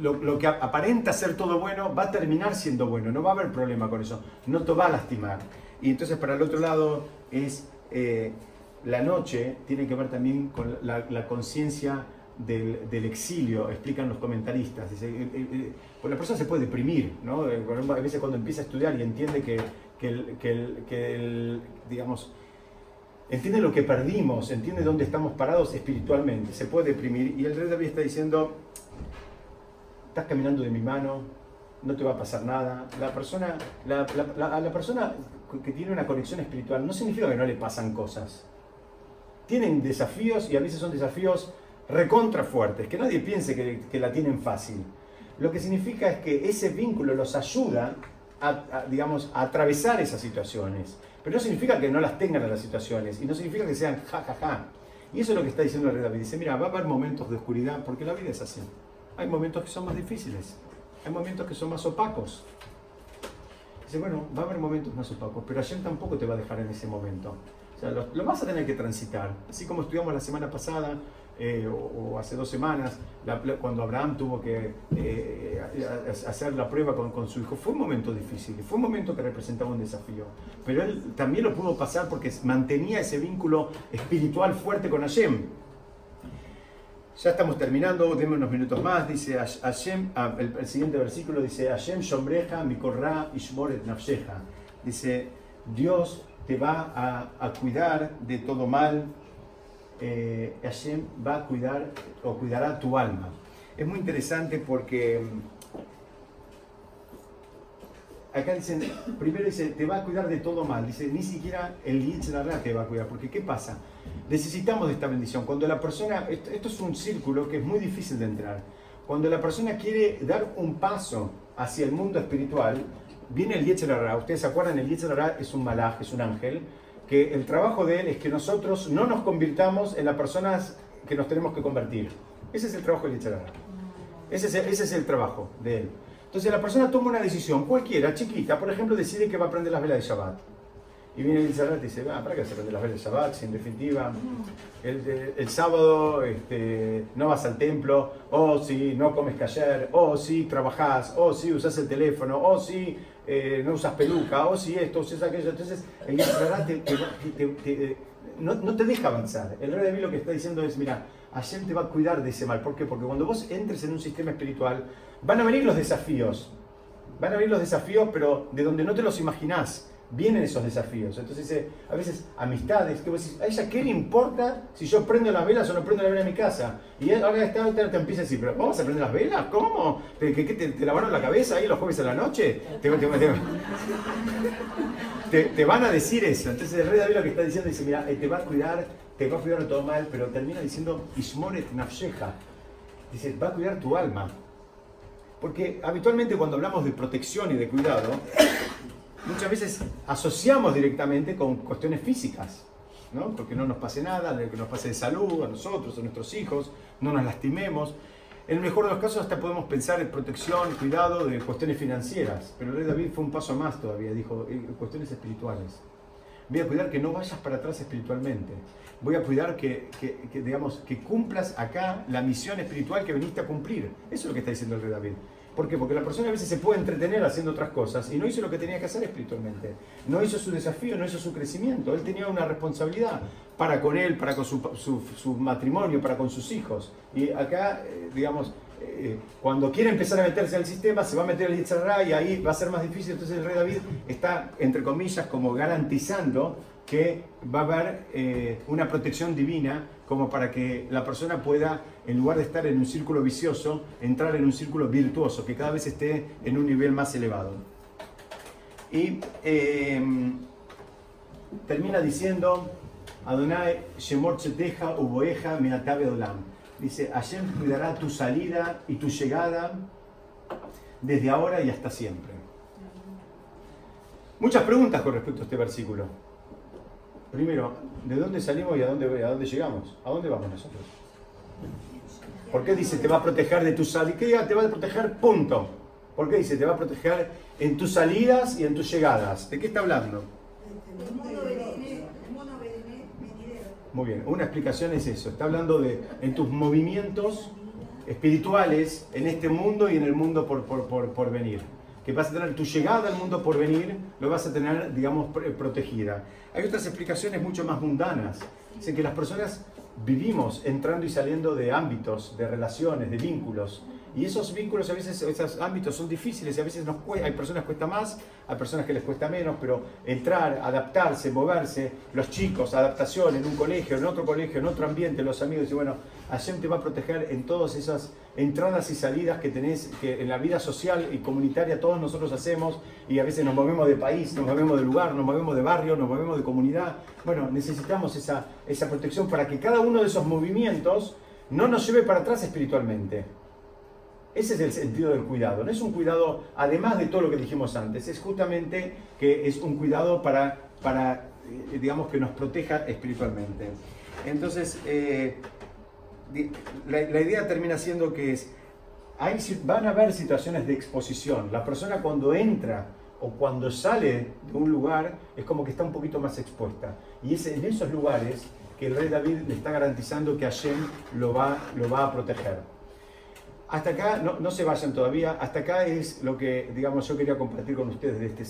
S1: lo, que aparenta ser todo bueno va a terminar siendo bueno, no va a haber problema con eso, no te va a lastimar. Y entonces para el otro lado es eh, la noche, tiene que ver también con la, conciencia del, exilio, explican los comentaristas. Dice, eh, eh, pues la persona se puede deprimir, ¿no? A veces cuando empieza a estudiar y entiende que, que, el, que el- que el, digamos, entiende lo que perdimos, entiende dónde estamos parados espiritualmente, se puede deprimir. Y el rey David está diciendo, estás caminando de mi mano, no te va a pasar nada. La persona, la, la- la- la persona que tiene una conexión espiritual no significa que no le pasan cosas. Tienen desafíos y a veces son desafíos recontra fuertes, que nadie piense que, que la tienen fácil. Lo que significa es que ese vínculo los ayuda a, a, digamos, a atravesar esas situaciones. Pero no significa que no las tengan las situaciones y no significa que sean ja, ja, ja. Y eso es lo que está diciendo el David. Dice, mira, va a haber momentos de oscuridad porque la vida es así. Hay momentos que son más difíciles, hay momentos que son más opacos. Dice, bueno, va a haber momentos más opacos, pero ayer tampoco te va a dejar en ese momento. O sea, lo, lo vas a tener que transitar. Así como estudiamos la semana pasada, eh, o, o hace dos semanas, la- cuando Abraham tuvo que eh, hacer la prueba con, con su hijo, fue un momento difícil, fue un momento que representaba un desafío. Pero él también lo pudo pasar porque mantenía ese vínculo espiritual fuerte con Hashem. Ya estamos terminando, denme unos minutos más. Dice Hash- Hashem, ah, el, el siguiente versículo dice: Hashem shombreja mikorra ishmoret nafsheja. Dice: Dios te va a, a cuidar de todo mal. Eh, Hashem va a cuidar o cuidará tu alma. Es muy interesante porque mm, acá dicen, primero dice, te va a cuidar de todo mal. Dice, ni siquiera el Yitzhak te va a cuidar. Porque ¿qué pasa? Necesitamos de esta bendición. Cuando la persona, esto, esto es un círculo que es muy difícil de entrar. Cuando la persona quiere dar un paso hacia el mundo espiritual, viene el Yetzirah. Ustedes se acuerdan, el Yetzirah es un malaj, es un ángel, que el trabajo de él es que nosotros no nos convirtamos en las personas que nos tenemos que convertir. Ese es el trabajo del Yetzirah. Ese es, ese es el trabajo de él. Entonces la persona toma una decisión, cualquiera, chiquita, por ejemplo, decide que va a prender las velas de Shabbat. Y viene el Shabbat y dice, ah, ¿para qué se prende las velas de Shabbat? Si en definitiva el, el- sábado este, no vas al templo, o si no comes kasher, o si trabajás, o si usas el teléfono, o si eh, no usas peluca, o si esto, o si es aquello. Entonces el Shabbat te, te- te- te- no, no te deja avanzar. El rey David lo que está diciendo es, mira, Hashem te va a cuidar de ese mal. ¿Por qué? Porque cuando vos entres en un sistema espiritual, van a venir los desafíos. Van a venir los desafíos, pero de donde no te los imaginás. Vienen esos desafíos. Entonces, eh, a veces, amistades, que vos decís, ¿a ella qué le importa si yo prendo las velas o no prendo la vela en mi casa? Y ahora esta otra te empieza a decir, ¿pero vamos a prender las velas? ¿Cómo? ¿Te, que, te, lavaron la cabeza ahí los jueves a la noche? Te- te- van a decir eso. Entonces el rey David lo que está diciendo dice, mira, eh, te va a cuidar, te va a cuidar todo mal, pero termina diciendo, Ishmoret nafsheja. Dice, va a cuidar tu alma. Porque habitualmente cuando hablamos de protección y de cuidado, muchas veces asociamos directamente con cuestiones físicas, ¿no? Porque no nos pase nada, que nos pase de salud a nosotros, a nuestros hijos, no nos lastimemos. En el mejor de los casos hasta podemos pensar en protección, cuidado de cuestiones financieras, pero el rey David fue un paso más todavía, dijo, eh, cuestiones espirituales. Voy a cuidar que no vayas para atrás espiritualmente. Voy a cuidar que, que- que, digamos, que cumplas acá la misión espiritual que viniste a cumplir. Eso es lo que está diciendo el rey David. ¿Por qué? Porque la persona a veces se puede entretener haciendo otras cosas y no hizo lo que tenía que hacer espiritualmente. No hizo su desafío, no hizo su crecimiento. Él tenía una responsabilidad para con él, para con su, su- matrimonio, para con sus hijos. Y acá, eh, digamos, eh, cuando quiere empezar a meterse al sistema, se va a meter el Yitzhak y ahí va a ser más difícil. Entonces el rey David está, entre comillas, como garantizando que va a haber eh, una protección divina como para que la persona pueda, en lugar de estar en un círculo vicioso, entrar en un círculo virtuoso, que cada vez esté en un nivel más elevado. Y eh, termina diciendo, Adonai Shemor Cheteja Uboeja Minatabe Olam. Dice, Hashem cuidará tu salida y tu llegada desde ahora y hasta siempre. Muchas preguntas con respecto a este versículo. Primero, ¿de dónde salimos y a dónde, a dónde llegamos? ¿A dónde vamos nosotros? ¿Por qué dice te va a proteger de tu salida? ¿Qué te va a proteger? Punto. ¿Por qué dice te va a proteger en tus salidas y en tus llegadas? ¿De qué está hablando?
S4: El mundo venidero. El mundo venidero.
S1: Muy bien, una explicación es eso. Está hablando de en tus movimientos espirituales en este mundo y en el mundo por, por, por, por venir. Que vas a tener tu llegada al mundo por venir, lo vas a tener, digamos, pr- protegida. Hay otras explicaciones mucho más mundanas. Dicen que las personas vivimos entrando y saliendo de ámbitos, de relaciones, de vínculos. Y esos vínculos, a veces, esos ámbitos son difíciles y a veces nos cue- hay personas cuesta más, hay personas que les cuesta menos, pero entrar, adaptarse, moverse, los chicos, adaptación en un colegio, en otro colegio, en otro ambiente, los amigos, y bueno, Hashem te va a proteger en todas esas entradas y salidas que tenés, que en la vida social y comunitaria todos nosotros hacemos, y a veces nos movemos de país, nos movemos de lugar, nos movemos de barrio, nos movemos de comunidad. Bueno, necesitamos esa, esa protección para que cada uno de esos movimientos no nos lleve para atrás espiritualmente. Ese es el sentido del cuidado. No es un cuidado, además de todo lo que dijimos antes, es justamente que es un cuidado para, para eh, digamos, que nos proteja espiritualmente. Entonces, eh, la, idea termina siendo que es, hay, van a haber situaciones de exposición. La persona cuando entra o cuando sale de un lugar es como que está un poquito más expuesta. Y es en esos lugares que el rey David le está garantizando que Hashem lo va, lo va a proteger. Hasta acá, no, no se vayan todavía, hasta acá es lo que, digamos, yo quería compartir con ustedes de este